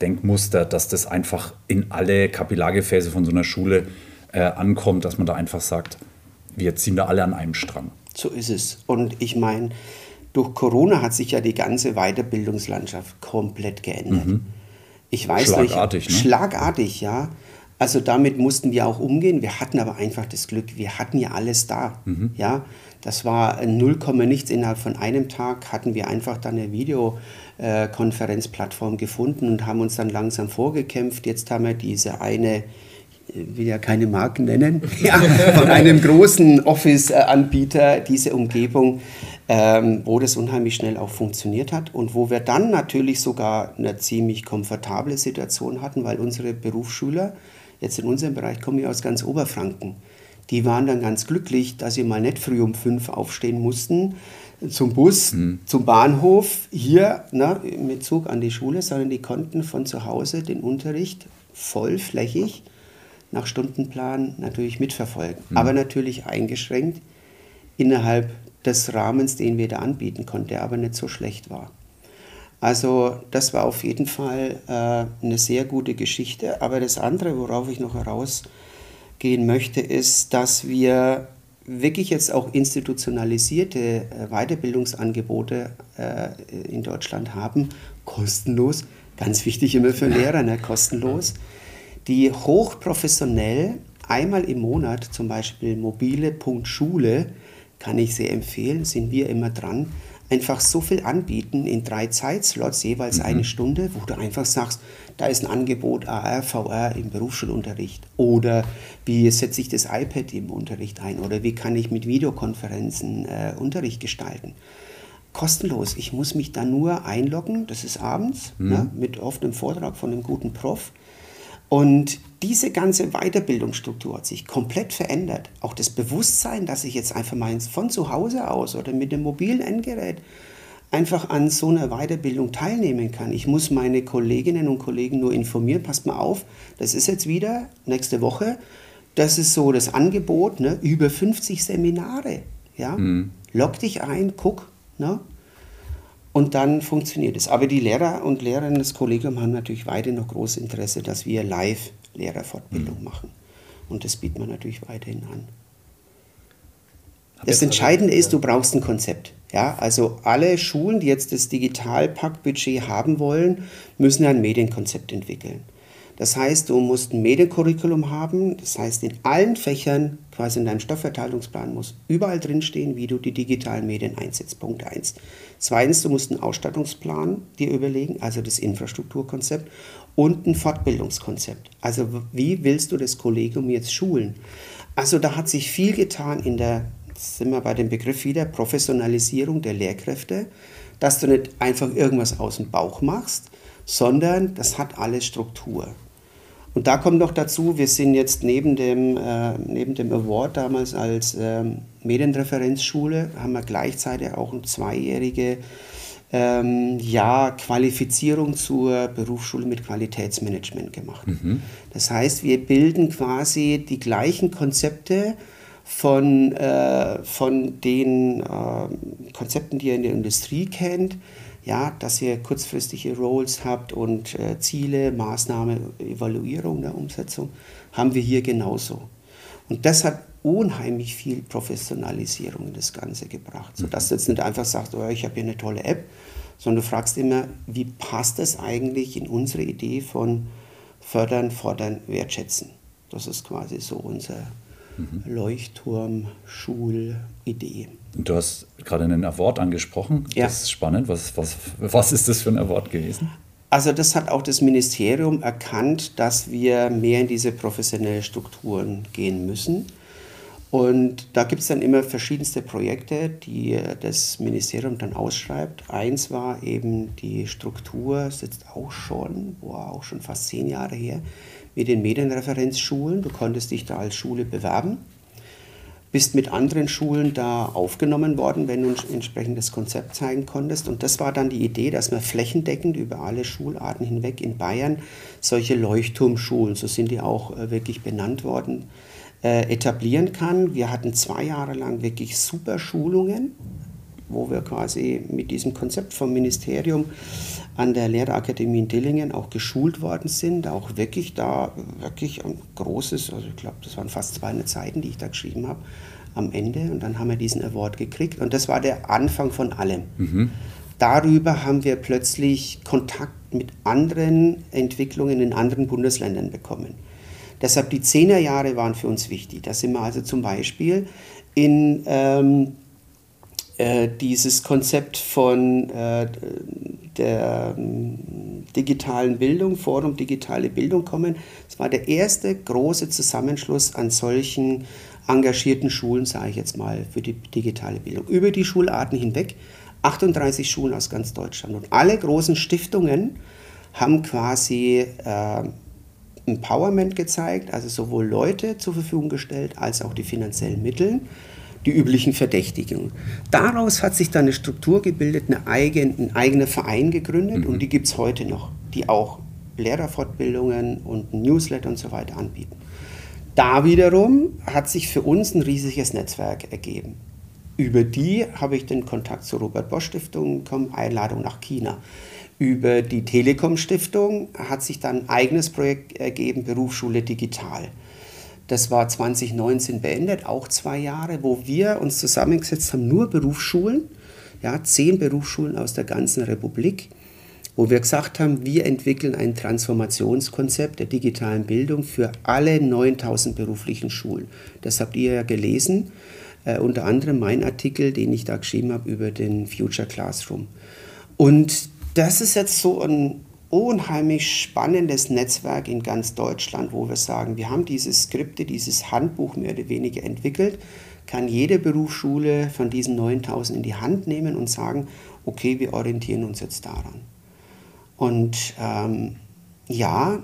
Denkmuster, dass das einfach in alle Kapillargefäße von so einer Schule äh, ankommt, dass man da einfach sagt, wir ziehen da alle an einem Strang. So ist es. Und ich meine, durch Corona hat sich ja die ganze Weiterbildungslandschaft komplett geändert. Mhm. Ich weiß schlagartig, nicht, ne? schlagartig, ja. Also damit mussten wir auch umgehen. Wir hatten aber einfach das Glück, wir hatten ja alles da. Mhm. Ja, das war 0, nichts. Innerhalb von einem Tag hatten wir einfach dann eine Videokonferenzplattform gefunden und haben uns dann langsam vorgekämpft. Jetzt haben wir diese eine will ja keine Marken nennen, ja, von einem großen Office-Anbieter, diese Umgebung, ähm, wo das unheimlich schnell auch funktioniert hat und wo wir dann natürlich sogar eine ziemlich komfortable Situation hatten, weil unsere Berufsschüler, jetzt in unserem Bereich, kommen ja aus ganz Oberfranken. Die waren dann ganz glücklich, dass sie mal nicht früh um fünf aufstehen mussten, zum Bus, mhm. zum Bahnhof, hier na, mit Zug an die Schule, sondern die konnten von zu Hause den Unterricht vollflächig nach Stundenplan natürlich mitverfolgen, mhm. aber natürlich eingeschränkt innerhalb des Rahmens, den wir da anbieten konnten, der aber nicht so schlecht war. Also das war auf jeden Fall äh, eine sehr gute Geschichte. Aber das andere, worauf ich noch herausgehen möchte, ist, dass wir wirklich jetzt auch institutionalisierte äh, Weiterbildungsangebote äh, in Deutschland haben, kostenlos, ganz wichtig immer für Lehrer, ne, kostenlos die hochprofessionell einmal im Monat, zum Beispiel mobile.schule, kann ich sehr empfehlen, sind wir immer dran, einfach so viel anbieten in drei Zeitslots, jeweils mhm. eine Stunde, wo du einfach sagst, da ist ein Angebot AR, VR im Berufsschulunterricht oder wie setze ich das iPad im Unterricht ein oder wie kann ich mit Videokonferenzen äh, Unterricht gestalten. Kostenlos. Ich muss mich da nur einloggen, das ist abends, mhm. ne, mit oft einem Vortrag von einem guten Prof. Und diese ganze Weiterbildungsstruktur hat sich komplett verändert. Auch das Bewusstsein, dass ich jetzt einfach mal von zu Hause aus oder mit dem mobilen Endgerät einfach an so einer Weiterbildung teilnehmen kann. Ich muss meine Kolleginnen und Kollegen nur informieren, passt mal auf, das ist jetzt wieder nächste Woche, das ist so das Angebot, ne, über 50 Seminare. Ja? Mhm. Log dich ein, guck, ne? Und dann funktioniert es. Aber die Lehrer und Lehrerinnen des Kollegiums haben natürlich weiterhin noch großes Interesse, dass wir live Lehrerfortbildung mhm. machen. Und das bieten wir natürlich weiterhin an. Das Entscheidende ist, du brauchst ein Konzept. Ja, also alle Schulen, die jetzt das Digitalpackbudget haben wollen, müssen ein Medienkonzept entwickeln. Das heißt, du musst ein Mediencurriculum haben, das heißt, in allen Fächern, quasi in deinem Stoffverteilungsplan, muss überall drinstehen, wie du die digitalen Medien einsetzt. Punkt 1. Zweitens, du musst einen Ausstattungsplan dir überlegen, also das Infrastrukturkonzept und ein Fortbildungskonzept. Also wie willst du das Kollegium jetzt schulen? Also da hat sich viel getan in der, sind wir bei dem Begriff wieder, Professionalisierung der Lehrkräfte, dass du nicht einfach irgendwas aus dem Bauch machst, sondern das hat alles Struktur. Und da kommt noch dazu, wir sind jetzt neben dem, äh, neben dem Award damals als ähm, Medienreferenzschule, haben wir gleichzeitig auch eine zweijährige ähm, ja, Qualifizierung zur Berufsschule mit Qualitätsmanagement gemacht. Mhm. Das heißt, wir bilden quasi die gleichen Konzepte von, äh, von den äh, Konzepten, die ihr in der Industrie kennt, ja, dass ihr kurzfristige Roles habt und äh, Ziele, Maßnahme, Evaluierung der Umsetzung, haben wir hier genauso. Und das hat unheimlich viel Professionalisierung in das Ganze gebracht, sodass du jetzt nicht einfach sagst, oh, ich habe hier eine tolle App, sondern du fragst immer, wie passt das eigentlich in unsere Idee von fördern, fordern, wertschätzen. Das ist quasi so unser mhm. Leuchtturm-Schulidee. Du hast gerade einen Award angesprochen. Ja. Das ist spannend. Was, was, was ist das für ein Award gewesen? Also das hat auch das Ministerium erkannt, dass wir mehr in diese professionellen Strukturen gehen müssen. Und da gibt es dann immer verschiedenste Projekte, die das Ministerium dann ausschreibt. Eins war eben die Struktur, sitzt auch schon, boah, auch schon fast zehn Jahre her, mit den Medienreferenzschulen. Du konntest dich da als Schule bewerben bist mit anderen Schulen da aufgenommen worden, wenn du ein entsprechendes Konzept zeigen konntest. Und das war dann die Idee, dass man flächendeckend über alle Schularten hinweg in Bayern solche Leuchtturmschulen, so sind die auch äh, wirklich benannt worden, äh, etablieren kann. Wir hatten zwei Jahre lang wirklich super Schulungen, wo wir quasi mit diesem Konzept vom Ministerium an der Lehrerakademie in Dillingen auch geschult worden sind, auch wirklich da wirklich ein großes, also ich glaube, das waren fast 200 Seiten, die ich da geschrieben habe, am Ende. Und dann haben wir diesen Award gekriegt und das war der Anfang von allem. Mhm. Darüber haben wir plötzlich Kontakt mit anderen Entwicklungen in anderen Bundesländern bekommen. Deshalb die Zehnerjahre waren für uns wichtig. Da sind wir also zum Beispiel in ähm, äh, dieses Konzept von äh, der ähm, digitalen Bildung, Forum Digitale Bildung kommen. Es war der erste große Zusammenschluss an solchen engagierten Schulen, sage ich jetzt mal, für die digitale Bildung. Über die Schularten hinweg, 38 Schulen aus ganz Deutschland. Und alle großen Stiftungen haben quasi äh, Empowerment gezeigt, also sowohl Leute zur Verfügung gestellt, als auch die finanziellen Mittel, die üblichen Verdächtigungen. Daraus hat sich dann eine Struktur gebildet, eine eigen, ein eigener Verein gegründet mhm. und die gibt es heute noch, die auch Lehrerfortbildungen und Newsletter und so weiter anbieten. Da wiederum hat sich für uns ein riesiges Netzwerk ergeben. Über die habe ich den Kontakt zur Robert Bosch Stiftung bekommen, Einladung nach China. Über die Telekom Stiftung hat sich dann ein eigenes Projekt ergeben, Berufsschule Digital. Das war 2019 beendet, auch zwei Jahre, wo wir uns zusammengesetzt haben, nur Berufsschulen, ja, zehn Berufsschulen aus der ganzen Republik, wo wir gesagt haben, wir entwickeln ein Transformationskonzept der digitalen Bildung für alle 9000 beruflichen Schulen. Das habt ihr ja gelesen, äh, unter anderem mein Artikel, den ich da geschrieben habe über den Future Classroom. Und das ist jetzt so ein unheimlich spannendes Netzwerk in ganz Deutschland, wo wir sagen, wir haben diese Skripte, dieses Handbuch mehr oder weniger entwickelt, kann jede Berufsschule von diesen 9000 in die Hand nehmen und sagen, okay, wir orientieren uns jetzt daran. Und ähm, ja,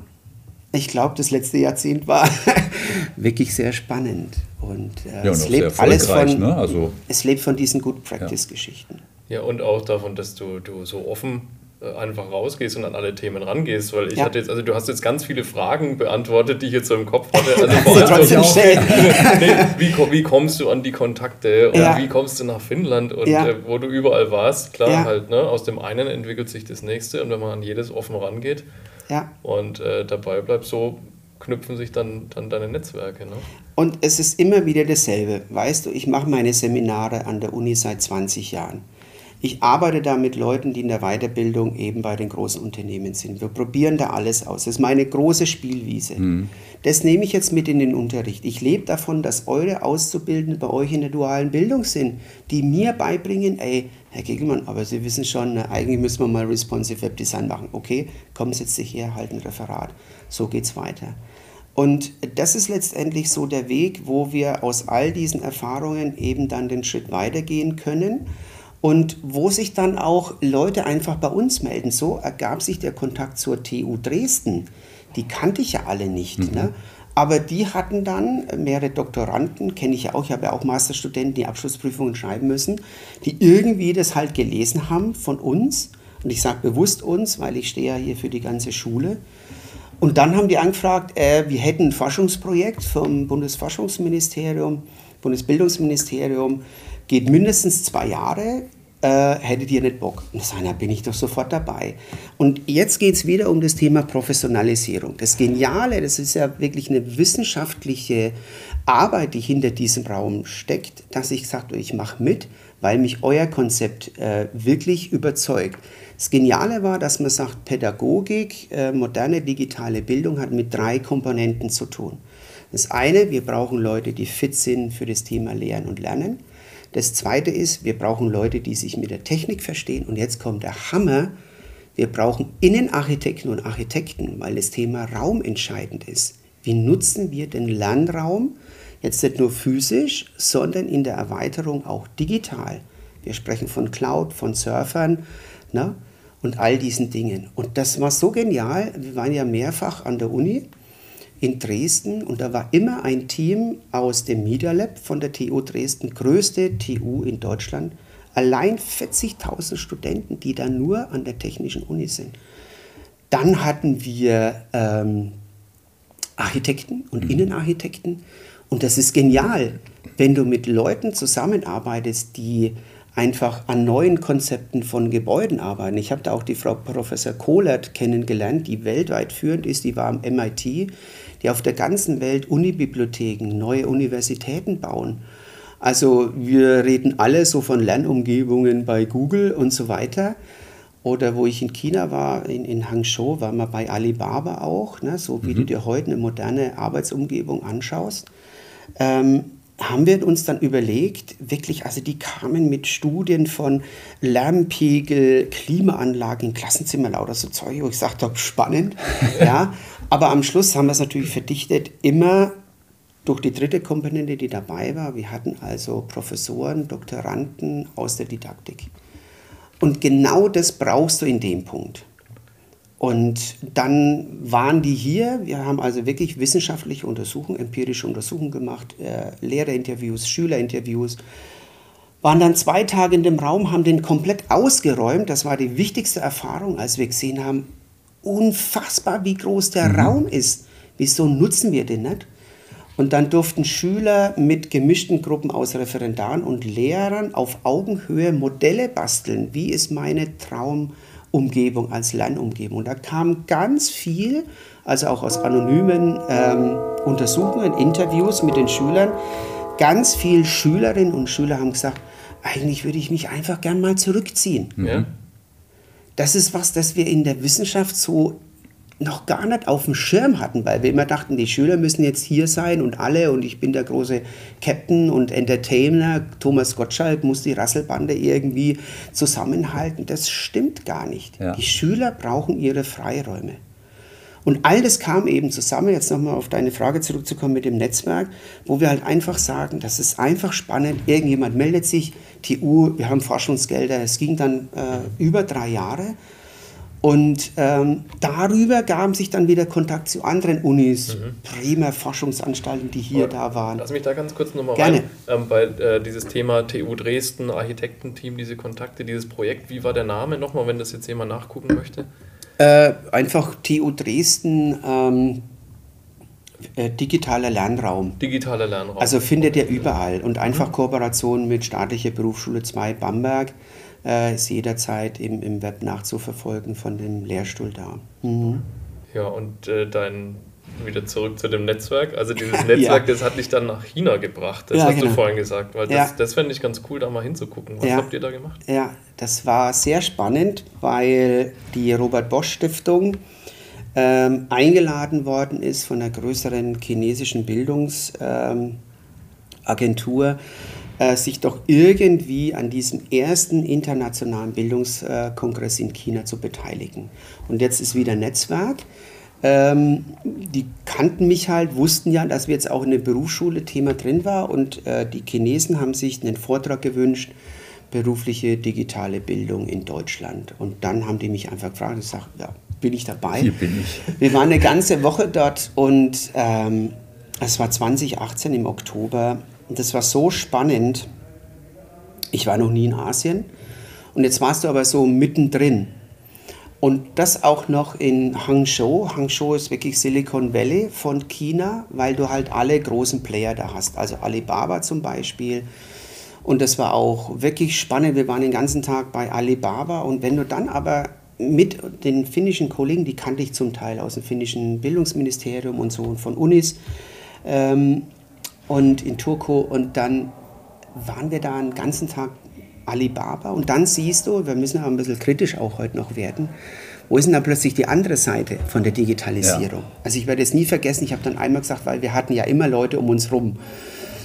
ich glaube, das letzte Jahrzehnt war wirklich sehr spannend. Und, äh, ja, und es, lebt alles von, ne? also, es lebt von diesen Good Practice-Geschichten. Ja. ja, und auch davon, dass du, du so offen einfach rausgehst und an alle Themen rangehst, weil ich ja. hatte jetzt, also du hast jetzt ganz viele Fragen beantwortet, die ich jetzt so im Kopf hatte. Also vor allem, nee, wie, wie, kommst du an die Kontakte und ja. wie kommst du nach Finnland und ja. äh, wo du überall warst, klar halt, ne, aus dem einen entwickelt sich das nächste und wenn man an jedes offen rangeht und äh, dabei bleibt, so knüpfen sich dann, dann deine Netzwerke. Ne? Und es ist immer wieder dasselbe. Weißt du, ich mache meine Seminare an der Uni seit 20 Jahren. Ich arbeite da mit Leuten, die in der Weiterbildung eben bei den großen Unternehmen sind. Wir probieren da alles aus. Das ist meine große Spielwiese. Mhm. Das nehme ich jetzt mit in den Unterricht. Ich lebe davon, dass eure Auszubildenden bei euch in der dualen Bildung sind, die mir beibringen, ey, Herr Gegelmann, aber Sie wissen schon, eigentlich müssen wir mal Responsive Web Design machen. Okay, kommen Sie jetzt her, halten Referat. So geht's weiter. Und das ist letztendlich so der Weg, wo wir aus all diesen Erfahrungen eben dann den Schritt weitergehen können und wo sich dann auch Leute einfach bei uns melden. So ergab sich der Kontakt zur TU Dresden. Die kannte ich ja alle nicht. Mhm. Ne? Aber die hatten dann mehrere Doktoranden, kenne ich ja auch, ich habe ja auch Masterstudenten, die Abschlussprüfungen schreiben müssen, die irgendwie das halt gelesen haben von uns. Und ich sage bewusst uns, weil ich stehe ja hier für die ganze Schule. Und dann haben die angefragt, äh, wir hätten ein Forschungsprojekt vom Bundesforschungsministerium, Bundesbildungsministerium, geht mindestens zwei Jahre, äh, hättet ihr nicht Bock? Und sagen, da bin ich doch sofort dabei. Und jetzt geht es wieder um das Thema Professionalisierung. Das Geniale, das ist ja wirklich eine wissenschaftliche Arbeit, die hinter diesem Raum steckt, dass ich gesagt habe, ich mache mit, weil mich euer Konzept äh, wirklich überzeugt. Das Geniale war, dass man sagt, Pädagogik, äh, moderne digitale Bildung hat mit drei Komponenten zu tun. Das eine, wir brauchen Leute, die fit sind für das Thema Lehren und Lernen. Das Zweite ist, wir brauchen Leute, die sich mit der Technik verstehen. Und jetzt kommt der Hammer. Wir brauchen Innenarchitekten und Architekten, weil das Thema Raum entscheidend ist. Wie nutzen wir den Lernraum jetzt nicht nur physisch, sondern in der Erweiterung auch digital? Wir sprechen von Cloud, von Surfern ne? und all diesen Dingen. Und das war so genial. Wir waren ja mehrfach an der Uni in Dresden und da war immer ein Team aus dem Media Lab von der TU Dresden, größte TU in Deutschland, allein 40.000 Studenten, die da nur an der Technischen Uni sind. Dann hatten wir ähm, Architekten und mhm. Innenarchitekten und das ist genial, wenn du mit Leuten zusammenarbeitest, die einfach an neuen Konzepten von Gebäuden arbeiten. Ich habe da auch die Frau Professor Kohlert kennengelernt, die weltweit führend ist, die war am MIT die auf der ganzen Welt Unibibliotheken, neue Universitäten bauen. Also wir reden alle so von Lernumgebungen bei Google und so weiter. Oder wo ich in China war, in, in Hangzhou, war man bei Alibaba auch, ne? so wie mhm. du dir heute eine moderne Arbeitsumgebung anschaust. Ähm, haben wir uns dann überlegt, wirklich, also die kamen mit Studien von Lärmpegel, Klimaanlagen in Klassenzimmer, lauter so Zeug, wo ich sagte, spannend. ja, aber am Schluss haben wir es natürlich verdichtet, immer durch die dritte Komponente, die dabei war. Wir hatten also Professoren, Doktoranden aus der Didaktik. Und genau das brauchst du in dem Punkt. Und dann waren die hier. Wir haben also wirklich wissenschaftliche Untersuchungen, empirische Untersuchungen gemacht, äh, Lehrerinterviews, Schülerinterviews. Waren dann zwei Tage in dem Raum, haben den komplett ausgeräumt. Das war die wichtigste Erfahrung, als wir gesehen haben, unfassbar, wie groß der mhm. Raum ist. Wieso nutzen wir den nicht? Und dann durften Schüler mit gemischten Gruppen aus Referendaren und Lehrern auf Augenhöhe Modelle basteln. Wie ist meine Traumumgebung als Lernumgebung? Und da kam ganz viel, also auch aus anonymen ähm, Untersuchungen, Interviews mit den Schülern, ganz viele Schülerinnen und Schüler haben gesagt, eigentlich würde ich mich einfach gern mal zurückziehen. Ja. Das ist was, das wir in der Wissenschaft so noch gar nicht auf dem Schirm hatten, weil wir immer dachten, die Schüler müssen jetzt hier sein und alle und ich bin der große Captain und Entertainer. Thomas Gottschalk muss die Rasselbande irgendwie zusammenhalten. Das stimmt gar nicht. Ja. Die Schüler brauchen ihre Freiräume. Und all das kam eben zusammen, jetzt nochmal auf deine Frage zurückzukommen mit dem Netzwerk, wo wir halt einfach sagen, das ist einfach spannend, irgendjemand meldet sich, TU, wir haben Forschungsgelder, es ging dann äh, über drei Jahre und ähm, darüber gaben sich dann wieder Kontakt zu anderen Unis, mhm. Bremer Forschungsanstalten, die hier Aber da waren. Lass mich da ganz kurz nochmal rein. Ähm, bei äh, dieses Thema TU Dresden, Architektenteam, diese Kontakte, dieses Projekt, wie war der Name nochmal, wenn das jetzt jemand nachgucken möchte? Äh, einfach TU Dresden. Ähm, äh, digitaler Lernraum. Digitaler Lernraum. Also findet ihr überall. Und einfach mhm. Kooperation mit staatlicher Berufsschule 2 Bamberg äh, ist jederzeit im, im Web nachzuverfolgen von dem Lehrstuhl da. Mhm. Ja, und äh, dein wieder zurück zu dem Netzwerk. Also dieses Netzwerk, ja. das hat dich dann nach China gebracht. Das ja, hast genau. du vorhin gesagt, weil das, ja. das fände ich ganz cool, da mal hinzugucken. Was habt ihr da gemacht? Ja, das war sehr spannend, weil die Robert Bosch Stiftung ähm, eingeladen worden ist von einer größeren chinesischen Bildungsagentur, ähm, äh, sich doch irgendwie an diesem ersten internationalen Bildungskongress in China zu beteiligen. Und jetzt ist wieder Netzwerk. Ähm, die kannten mich halt, wussten ja, dass wir jetzt auch in der Berufsschule Thema drin war und äh, die Chinesen haben sich einen Vortrag gewünscht, berufliche digitale Bildung in Deutschland. Und dann haben die mich einfach gefragt, ich sage, ja, bin ich dabei. Hier bin ich. Wir waren eine ganze Woche dort und ähm, es war 2018 im Oktober und das war so spannend. Ich war noch nie in Asien. Und jetzt warst du aber so mittendrin. Und das auch noch in Hangzhou. Hangzhou ist wirklich Silicon Valley von China, weil du halt alle großen Player da hast. Also Alibaba zum Beispiel. Und das war auch wirklich spannend. Wir waren den ganzen Tag bei Alibaba. Und wenn du dann aber mit den finnischen Kollegen, die kannte ich zum Teil aus dem finnischen Bildungsministerium und so und von Unis, ähm, und in Turku und dann waren wir da einen ganzen Tag Alibaba und dann siehst du, wir müssen aber ein bisschen kritisch auch heute noch werden, wo ist denn da plötzlich die andere Seite von der Digitalisierung? Ja. Also ich werde es nie vergessen, ich habe dann einmal gesagt, weil wir hatten ja immer Leute um uns rum.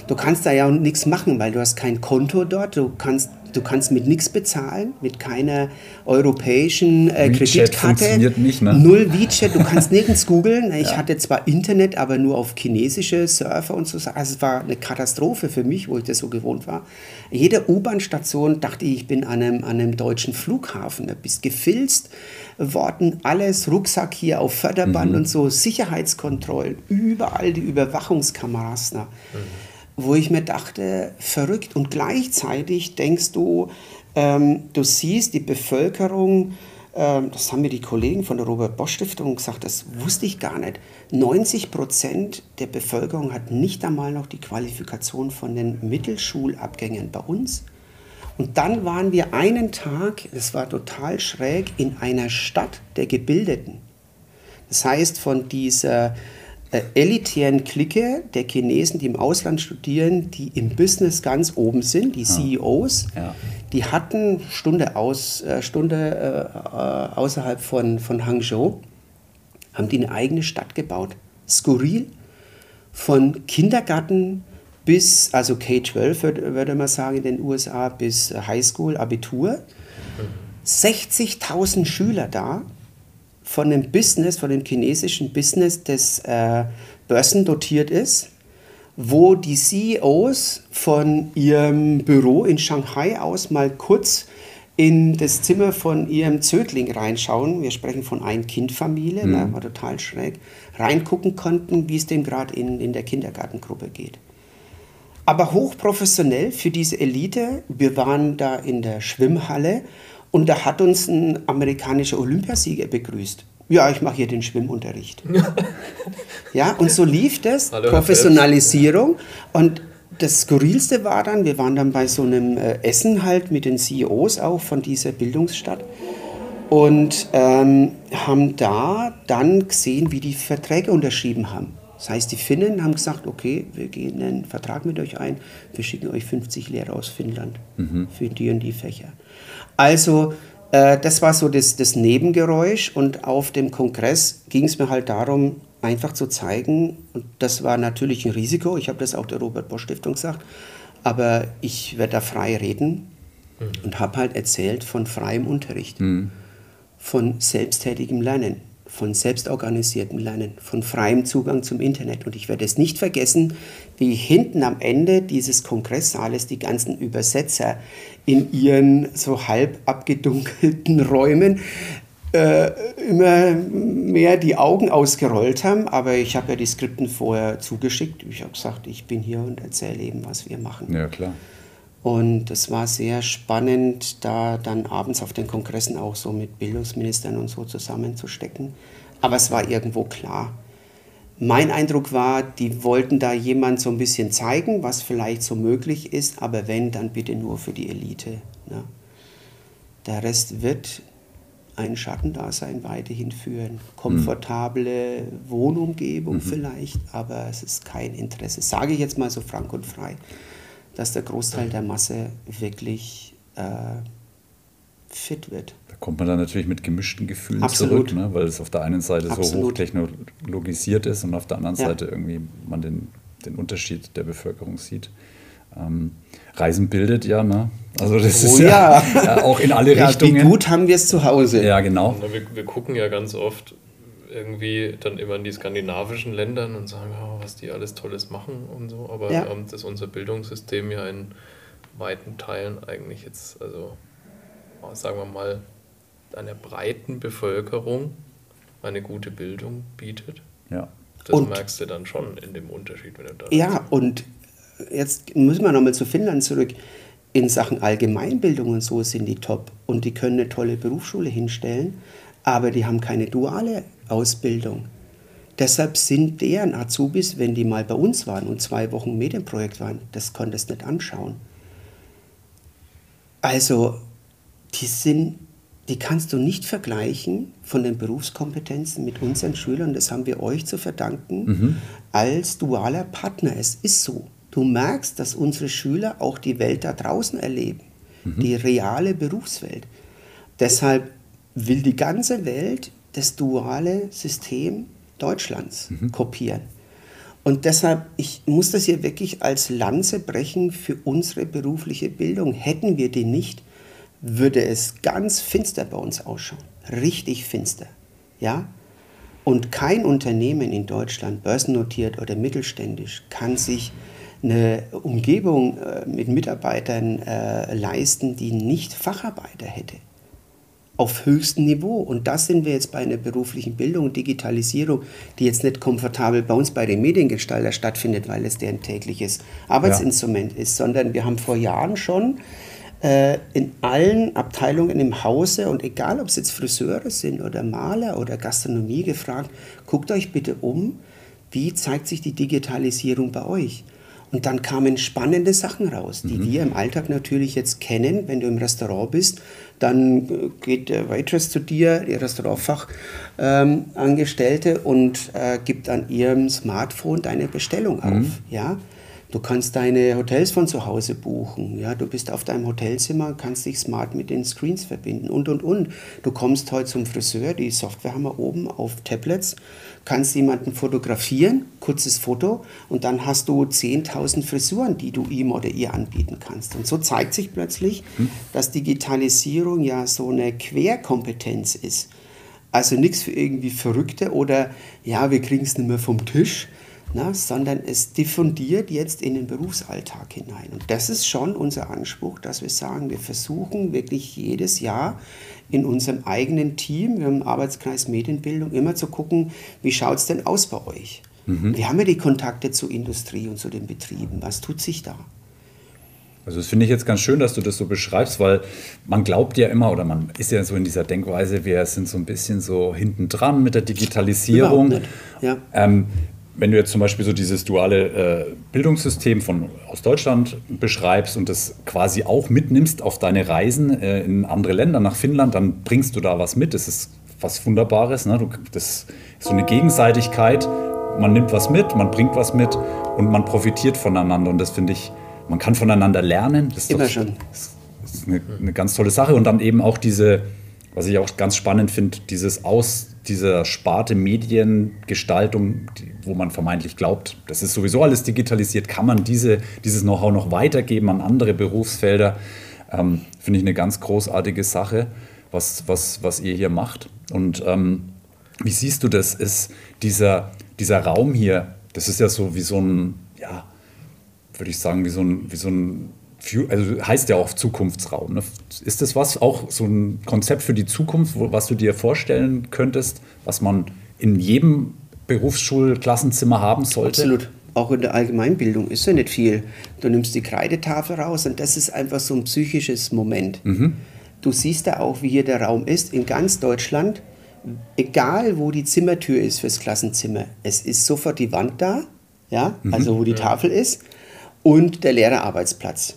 Du kannst da ja nichts machen, weil du hast kein Konto dort, du kannst Du kannst mit nichts bezahlen, mit keiner europäischen äh, Kreditkarte. funktioniert nicht, ne? Null WeChat, du kannst nirgends googeln. Ich ja. hatte zwar Internet, aber nur auf chinesische Surfer und so. Also es war eine Katastrophe für mich, wo ich das so gewohnt war. Jede U-Bahn-Station dachte ich, ich bin an einem, an einem deutschen Flughafen. Du bist gefilzt worden, alles, Rucksack hier auf Förderband mhm. und so, Sicherheitskontrollen, überall die Überwachungskameras. Ne? Mhm wo ich mir dachte, verrückt. Und gleichzeitig denkst du, ähm, du siehst die Bevölkerung, ähm, das haben mir die Kollegen von der Robert Bosch Stiftung gesagt, das wusste ich gar nicht. 90 Prozent der Bevölkerung hat nicht einmal noch die Qualifikation von den Mittelschulabgängern bei uns. Und dann waren wir einen Tag, das war total schräg, in einer Stadt der Gebildeten. Das heißt, von dieser äh, elitären Clique der Chinesen, die im Ausland studieren, die im Business ganz oben sind, die CEOs, ja. Die hatten Stunde, aus, äh, Stunde äh, außerhalb von, von Hangzhou, haben die eine eigene Stadt gebaut. Skurril, von Kindergarten bis, also K-12 würde, würde man sagen in den USA, bis Highschool, Abitur. 60.000 Schüler da von dem Business, von dem chinesischen Business, das äh, börsendotiert ist, wo die CEOs von ihrem Büro in Shanghai aus mal kurz in das Zimmer von ihrem Zögling reinschauen. Wir sprechen von Ein-Kind-Familie, mhm. ne, war total schräg. Reingucken konnten, wie es dem gerade in, in der Kindergartengruppe geht. Aber hochprofessionell für diese Elite. Wir waren da in der Schwimmhalle und da hat uns ein amerikanischer Olympiasieger begrüßt. Ja, ich mache hier den Schwimmunterricht. ja, und so lief das, Hallo, Professionalisierung. Und das Skurrilste war dann, wir waren dann bei so einem äh, Essen halt mit den CEOs auch von dieser Bildungsstadt und ähm, haben da dann gesehen, wie die Verträge unterschrieben haben. Das heißt, die Finnen haben gesagt, okay, wir gehen einen Vertrag mit euch ein, wir schicken euch 50 Lehrer aus Finnland mhm. für die und die Fächer. Also äh, das war so das, das Nebengeräusch und auf dem Kongress ging es mir halt darum, einfach zu zeigen, und das war natürlich ein Risiko, ich habe das auch der Robert Bosch Stiftung gesagt, aber ich werde da frei reden mhm. und habe halt erzählt von freiem Unterricht, mhm. von selbsttätigem Lernen, von selbstorganisiertem Lernen, von freiem Zugang zum Internet. Und ich werde es nicht vergessen, wie hinten am Ende dieses Kongresssaales die ganzen Übersetzer in ihren so halb abgedunkelten Räumen äh, immer mehr die Augen ausgerollt haben. Aber ich habe ja die Skripten vorher zugeschickt. Ich habe gesagt, ich bin hier und erzähle eben, was wir machen. Ja, klar. Und es war sehr spannend, da dann abends auf den Kongressen auch so mit Bildungsministern und so zusammenzustecken. Aber es war irgendwo klar. Mein Eindruck war, die wollten da jemand so ein bisschen zeigen, was vielleicht so möglich ist, aber wenn, dann bitte nur für die Elite. Ne? Der Rest wird ein Schattendasein weiterhin führen. Komfortable mhm. Wohnumgebung mhm. vielleicht, aber es ist kein Interesse. Sage ich jetzt mal so frank und frei, dass der Großteil der Masse wirklich äh, fit wird. Da kommt man dann natürlich mit gemischten Gefühlen Absolut. zurück, ne? weil es auf der einen Seite Absolut. so hochtechnologisiert ist und auf der anderen ja. Seite irgendwie man den, den Unterschied der Bevölkerung sieht. Ähm, Reisen bildet ja, ne? Also das oh, ist ja, ja, auch in alle ja, Richtungen. Wie gut haben wir es zu Hause. Ja, genau. Wir, wir, gucken ja ganz oft irgendwie dann immer in die skandinavischen Ländern und sagen, oh, was die alles Tolles machen und so. Aber ja. ähm, dass unser Bildungssystem ja in weiten Teilen eigentlich jetzt, also sagen wir mal, einer breiten Bevölkerung eine gute Bildung bietet. Ja. Das und, merkst du dann schon in dem Unterschied, wenn du da Ja, und jetzt müssen wir nochmal zu Finnland zurück. In Sachen Allgemeinbildung und so sind die top und die können eine tolle Berufsschule hinstellen, aber die haben keine duale Ausbildung. Deshalb sind deren Azubis, wenn die mal bei uns waren und zwei Wochen Medienprojekt waren, das konntest du nicht anschauen. Also, die sind, die kannst du nicht vergleichen von den Berufskompetenzen mit unseren Schülern. Das haben wir euch zu verdanken mhm. als dualer Partner. Es ist so. Du merkst, dass unsere Schüler auch die Welt da draußen erleben, mhm. die reale Berufswelt. Deshalb will die ganze Welt das duale System Deutschlands mhm. kopieren. Und deshalb, ich muss das hier wirklich als Lanze brechen für unsere berufliche Bildung. Hätten wir die nicht, würde es ganz finster bei uns ausschauen. Richtig finster. Ja? Und kein Unternehmen in Deutschland, börsennotiert oder mittelständisch, kann sich eine Umgebung äh, mit Mitarbeitern äh, leisten, die nicht Facharbeiter hätte. Auf höchstem Niveau. Und das sind wir jetzt bei einer beruflichen Bildung, Digitalisierung, die jetzt nicht komfortabel bei uns bei den Mediengestalter stattfindet, weil es deren tägliches Arbeitsinstrument ja. ist, sondern wir haben vor Jahren schon äh, in allen Abteilungen im Hause und egal ob es jetzt Friseure sind oder Maler oder Gastronomie gefragt, guckt euch bitte um, wie zeigt sich die Digitalisierung bei euch? Und dann kamen spannende Sachen raus, die mhm. wir im Alltag natürlich jetzt kennen. Wenn du im Restaurant bist, dann äh, geht der Waitress zu dir, die Restaurantfachangestellte, ähm, und äh, gibt an ihrem Smartphone deine Bestellung auf. Mhm. Ja? Du kannst deine Hotels von zu Hause buchen. Ja, du bist auf deinem Hotelzimmer, kannst dich smart mit den Screens verbinden und und und. Du kommst heute zum Friseur, die Software haben wir oben auf Tablets, kannst jemanden fotografieren, kurzes Foto und dann hast du 10.000 Frisuren, die du ihm oder ihr anbieten kannst. Und so zeigt sich plötzlich, hm. dass Digitalisierung ja so eine Querkompetenz ist. Also nichts für irgendwie Verrückte oder ja, wir kriegen es nicht mehr vom Tisch, na, sondern es diffundiert jetzt in den Berufsalltag hinein. Und das ist schon unser Anspruch, dass wir sagen, wir versuchen wirklich jedes Jahr in unserem eigenen Team, wir haben im Arbeitskreis Medienbildung, immer zu gucken, wie schaut es denn aus bei euch? Mhm. Wir haben ja die Kontakte zur Industrie und zu den Betrieben. Was tut sich da? Also das finde ich jetzt ganz schön, dass du das so beschreibst, weil man glaubt ja immer oder man ist ja so in dieser Denkweise, wir sind so ein bisschen so hinten dran mit der Digitalisierung. Ja. Ähm, wenn du jetzt zum Beispiel so dieses duale äh, Bildungssystem von, aus Deutschland beschreibst und das quasi auch mitnimmst auf deine Reisen äh, in andere Länder, nach Finnland, dann bringst du da was mit. Das ist was Wunderbares. Ne? Du, das ist so eine Gegenseitigkeit. Man nimmt was mit, man bringt was mit und man profitiert voneinander. Und das finde ich, man kann voneinander lernen. Das ist Immer doch, schon. Das ist eine, eine ganz tolle Sache. Und dann eben auch diese, was ich auch ganz spannend finde, dieses Aus dieser Sparte Mediengestaltung, wo man vermeintlich glaubt, das ist sowieso alles digitalisiert, kann man diese, dieses Know-how noch weitergeben an andere Berufsfelder. Ähm, Finde ich eine ganz großartige Sache, was, was, was ihr hier macht. Und ähm, wie siehst du das? Ist dieser, dieser Raum hier, das ist ja so wie so ein, ja, würde ich sagen, wie so ein, wie so ein also heißt ja auch Zukunftsraum. Ne? Ist das was, auch so ein Konzept für die Zukunft, was du dir vorstellen könntest, was man in jedem Berufsschulklassenzimmer haben sollte? Absolut. Auch in der Allgemeinbildung ist ja nicht viel. Du nimmst die Kreidetafel raus und das ist einfach so ein psychisches Moment. Mhm. Du siehst da auch, wie hier der Raum ist, in ganz Deutschland. Egal, wo die Zimmertür ist fürs Klassenzimmer, es ist sofort die Wand da, ja, mhm. also wo die Tafel ist, und der leere Arbeitsplatz.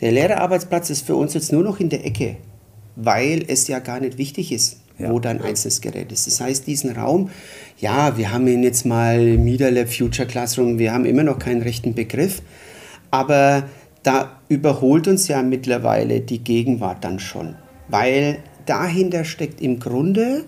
Der Lehrerarbeitsplatz ist für uns jetzt nur noch in der Ecke, weil es ja gar nicht wichtig ist, ja. wo dein einzelnes Gerät ist. Das heißt, diesen Raum, ja, wir haben ihn jetzt mal Media Lab Future Classroom, wir haben immer noch keinen rechten Begriff, aber da überholt uns ja mittlerweile die Gegenwart dann schon, weil dahinter steckt im Grunde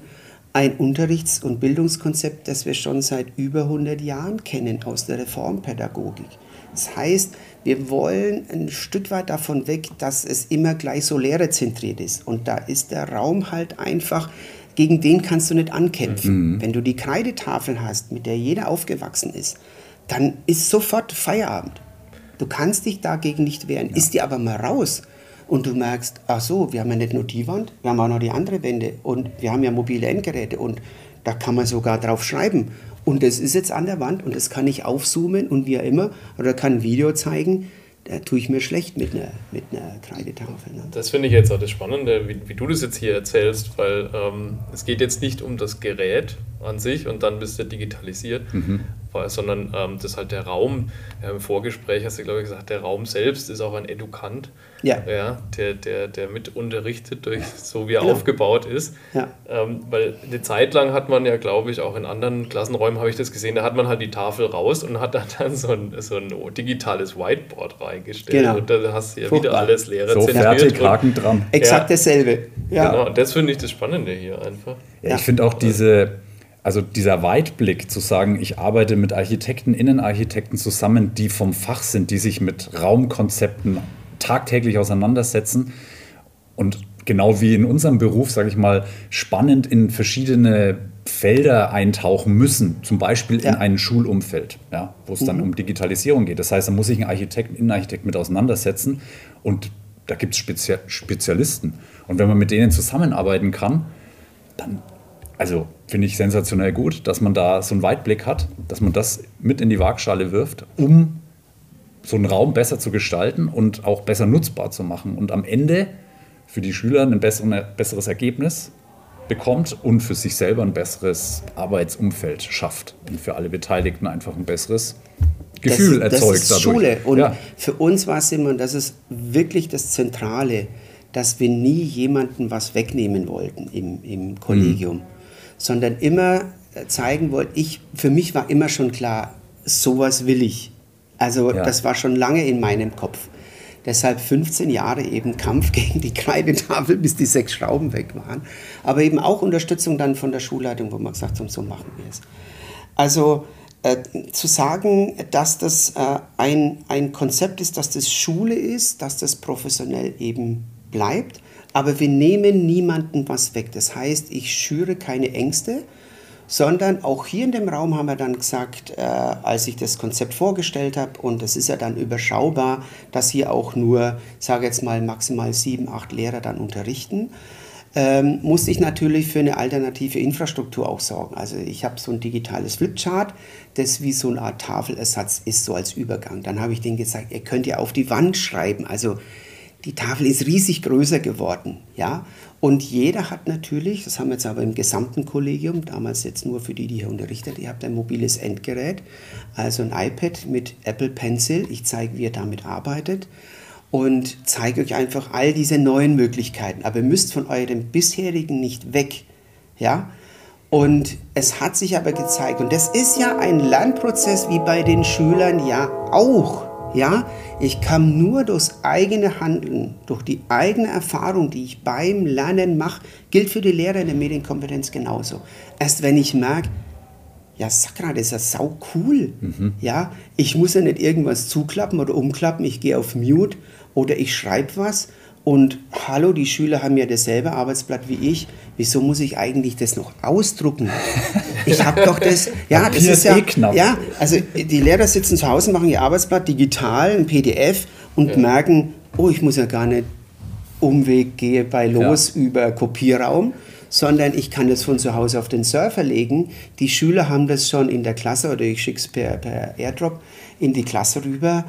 ein Unterrichts- und Bildungskonzept, das wir schon seit über 100 Jahren kennen aus der Reformpädagogik. Das heißt, wir wollen ein Stück weit davon weg, dass es immer gleich so lehrerzentriert ist. Und da ist der Raum halt einfach, gegen den kannst du nicht ankämpfen. Mhm. Wenn du die Kreidetafel hast, mit der jeder aufgewachsen ist, dann ist sofort Feierabend. Du kannst dich dagegen nicht wehren. Ja. Ist dir aber mal raus und du merkst, ach so, wir haben ja nicht nur die Wand, wir haben auch noch die andere Wände und wir haben ja mobile Endgeräte und da kann man sogar drauf schreiben. Und das ist jetzt an der Wand und das kann ich aufzoomen und wie auch immer oder kann ein Video zeigen. Da tue ich mir schlecht mit einer, mit einer Kreidetafel. Ne? Das finde ich jetzt auch das Spannende, wie, wie, du das jetzt hier erzählst, weil ähm, es geht jetzt nicht um das Gerät an sich und dann bist du digitalisiert, mhm sondern ähm, das halt der Raum, ja, im Vorgespräch hast du, glaube ich, gesagt, der Raum selbst ist auch ein Edukant, ja. Ja, der, der, der mit unterrichtet, durch, so wie er genau. aufgebaut ist. Ja. Ähm, weil eine Zeit lang hat man ja, glaube ich, auch in anderen Klassenräumen habe ich das gesehen, da hat man halt die Tafel raus und hat dann so ein, so ein digitales Whiteboard reingestellt. Genau. Und da hast du ja Furchtbar. wieder alles Lehrer So fertig, Haken dran. Exakt dasselbe. Ja. Genau, und das finde ich das Spannende hier einfach. Ja, ich finde auch diese also dieser Weitblick zu sagen, ich arbeite mit Architekten, Innenarchitekten zusammen, die vom Fach sind, die sich mit Raumkonzepten tagtäglich auseinandersetzen und genau wie in unserem Beruf, sage ich mal, spannend in verschiedene Felder eintauchen müssen, zum Beispiel ja. in ein Schulumfeld, ja, wo es mhm. dann um Digitalisierung geht. Das heißt, da muss sich ein Architekt, ein Innenarchitekt mit auseinandersetzen und da gibt es Spezi Spezialisten. Und wenn man mit denen zusammenarbeiten kann, dann also finde ich sensationell gut, dass man da so einen Weitblick hat, dass man das mit in die Waagschale wirft, um so einen Raum besser zu gestalten und auch besser nutzbar zu machen und am Ende für die Schüler ein besseres Ergebnis bekommt und für sich selber ein besseres Arbeitsumfeld schafft und für alle Beteiligten einfach ein besseres Gefühl das, erzeugt. Das ist dadurch. Schule und ja. für uns war es immer, das ist wirklich das Zentrale, dass wir nie jemandem was wegnehmen wollten im, im Kollegium. Mhm sondern immer zeigen wollte, ich, für mich war immer schon klar, sowas will ich. Also ja. das war schon lange in meinem Kopf. Deshalb 15 Jahre eben Kampf gegen die Kreidetafel, bis die sechs Schrauben weg waren. Aber eben auch Unterstützung dann von der Schulleitung, wo man gesagt hat, so machen wir es. Also äh, zu sagen, dass das äh, ein, ein Konzept ist, dass das Schule ist, dass das professionell eben bleibt, aber wir nehmen niemandem was weg. Das heißt, ich schüre keine Ängste, sondern auch hier in dem Raum haben wir dann gesagt, äh, als ich das Konzept vorgestellt habe, und es ist ja dann überschaubar, dass hier auch nur, sage jetzt mal, maximal sieben, acht Lehrer dann unterrichten, ähm, musste ich natürlich für eine alternative Infrastruktur auch sorgen. Also ich habe so ein digitales Flipchart, das wie so eine Art Tafelersatz ist, so als Übergang. Dann habe ich denen gesagt, ihr könnt ja auf die Wand schreiben. Also die Tafel ist riesig größer geworden, ja. Und jeder hat natürlich, das haben wir jetzt aber im gesamten Kollegium, damals jetzt nur für die, die hier unterrichtet, ihr habt ein mobiles Endgerät, also ein iPad mit Apple Pencil. Ich zeige, wie ihr damit arbeitet und zeige euch einfach all diese neuen Möglichkeiten. Aber ihr müsst von eurem bisherigen nicht weg, ja. Und es hat sich aber gezeigt, und das ist ja ein Lernprozess wie bei den Schülern ja auch. Ja, ich kann nur durchs eigene Handeln, durch die eigene Erfahrung, die ich beim Lernen mache, gilt für die Lehrer in der Medienkompetenz genauso. Erst wenn ich merke, ja, Sakra, das ist ja sau cool. Mhm. Ja, ich muss ja nicht irgendwas zuklappen oder umklappen, ich gehe auf Mute oder ich schreibe was und hallo, die Schüler haben ja dasselbe Arbeitsblatt wie ich. Wieso muss ich eigentlich das noch ausdrucken? Ich habe doch das. Ja, das ist ja. Eh knapp. Ja, also die Lehrer sitzen zu Hause, machen ihr Arbeitsblatt digital, ein PDF und ja. merken, oh, ich muss ja gar nicht Umweg gehe bei los ja. über Kopierraum, sondern ich kann das von zu Hause auf den Surfer legen. Die Schüler haben das schon in der Klasse oder ich schicke es per, per Airdrop in die Klasse rüber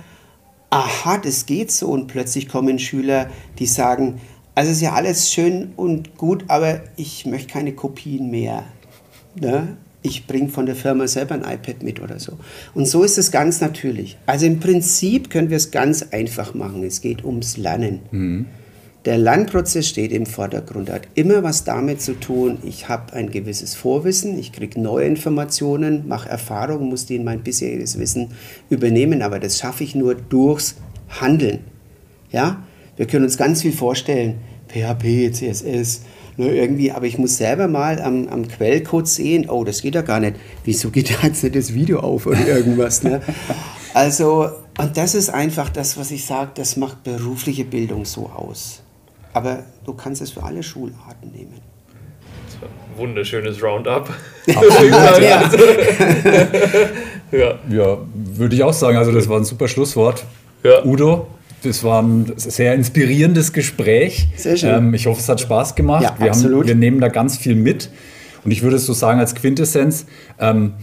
aha, das geht so. Und plötzlich kommen Schüler, die sagen, also ist ja alles schön und gut, aber ich möchte keine Kopien mehr. Ne? Ich bringe von der Firma selber ein iPad mit oder so. Und so ist es ganz natürlich. Also im Prinzip können wir es ganz einfach machen. Es geht ums Lernen. Mhm. Der Lernprozess steht im Vordergrund, hat immer was damit zu tun, ich habe ein gewisses Vorwissen, ich kriege neue Informationen, mache Erfahrungen, muss die in mein bisheriges Wissen übernehmen, aber das schaffe ich nur durchs Handeln. Ja? Wir können uns ganz viel vorstellen, PHP, CSS, ne, irgendwie, aber ich muss selber mal am, am Quellcode sehen, oh, das geht ja gar nicht. Wieso geht da jetzt nicht das Video auf oder irgendwas? Ne? Also, und das ist einfach das, was ich sage, das macht berufliche Bildung so aus. Aber du kannst es für alle Schularten nehmen. Wunderschönes Roundup. ja. ja. ja, würde ich auch sagen. Also das war ein super Schlusswort. Ja. Udo, das war ein sehr inspirierendes Gespräch. Sehr schön. Ähm, ich hoffe, es hat Spaß gemacht. Ja, wir, absolut. Haben, wir nehmen da ganz viel mit. Und ich würde es so sagen als Quintessenz, ähm,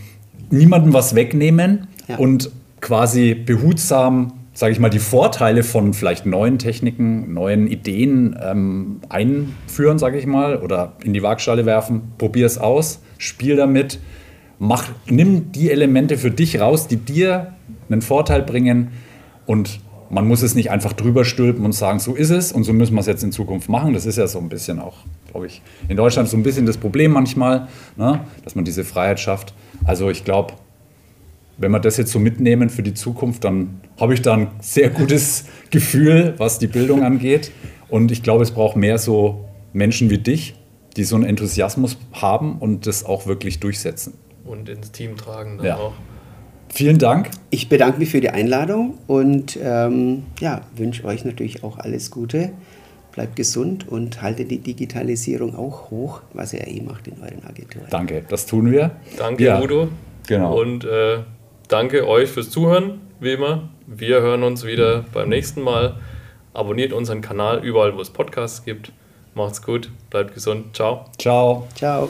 niemandem was wegnehmen ja. und quasi behutsam sage ich mal, die Vorteile von vielleicht neuen Techniken, neuen Ideen ähm, einführen, sage ich mal, oder in die Waagschale werfen. Probier es aus, spiel damit, mach, nimm die Elemente für dich raus, die dir einen Vorteil bringen und man muss es nicht einfach drüber stülpen und sagen, so ist es und so müssen wir es jetzt in Zukunft machen. Das ist ja so ein bisschen auch, glaube ich, in Deutschland so ein bisschen das Problem manchmal, ne, dass man diese Freiheit schafft. Also ich glaube, wenn wir das jetzt so mitnehmen für die Zukunft, dann habe ich da ein sehr gutes Gefühl, was die Bildung angeht. Und ich glaube, es braucht mehr so Menschen wie dich, die so einen Enthusiasmus haben und das auch wirklich durchsetzen. Und ins Team tragen dann ja. auch. Vielen Dank. Ich bedanke mich für die Einladung und ähm, ja, wünsche euch natürlich auch alles Gute. Bleibt gesund und haltet die Digitalisierung auch hoch, was ihr eh macht in euren Agenturen. Danke, das tun wir. Danke, ja. Udo. Genau. Und äh, danke euch fürs Zuhören, wie immer. Wir hören uns wieder beim nächsten Mal. Abonniert unseren Kanal überall, wo es Podcasts gibt. Macht's gut, bleibt gesund. Ciao. Ciao. Ciao.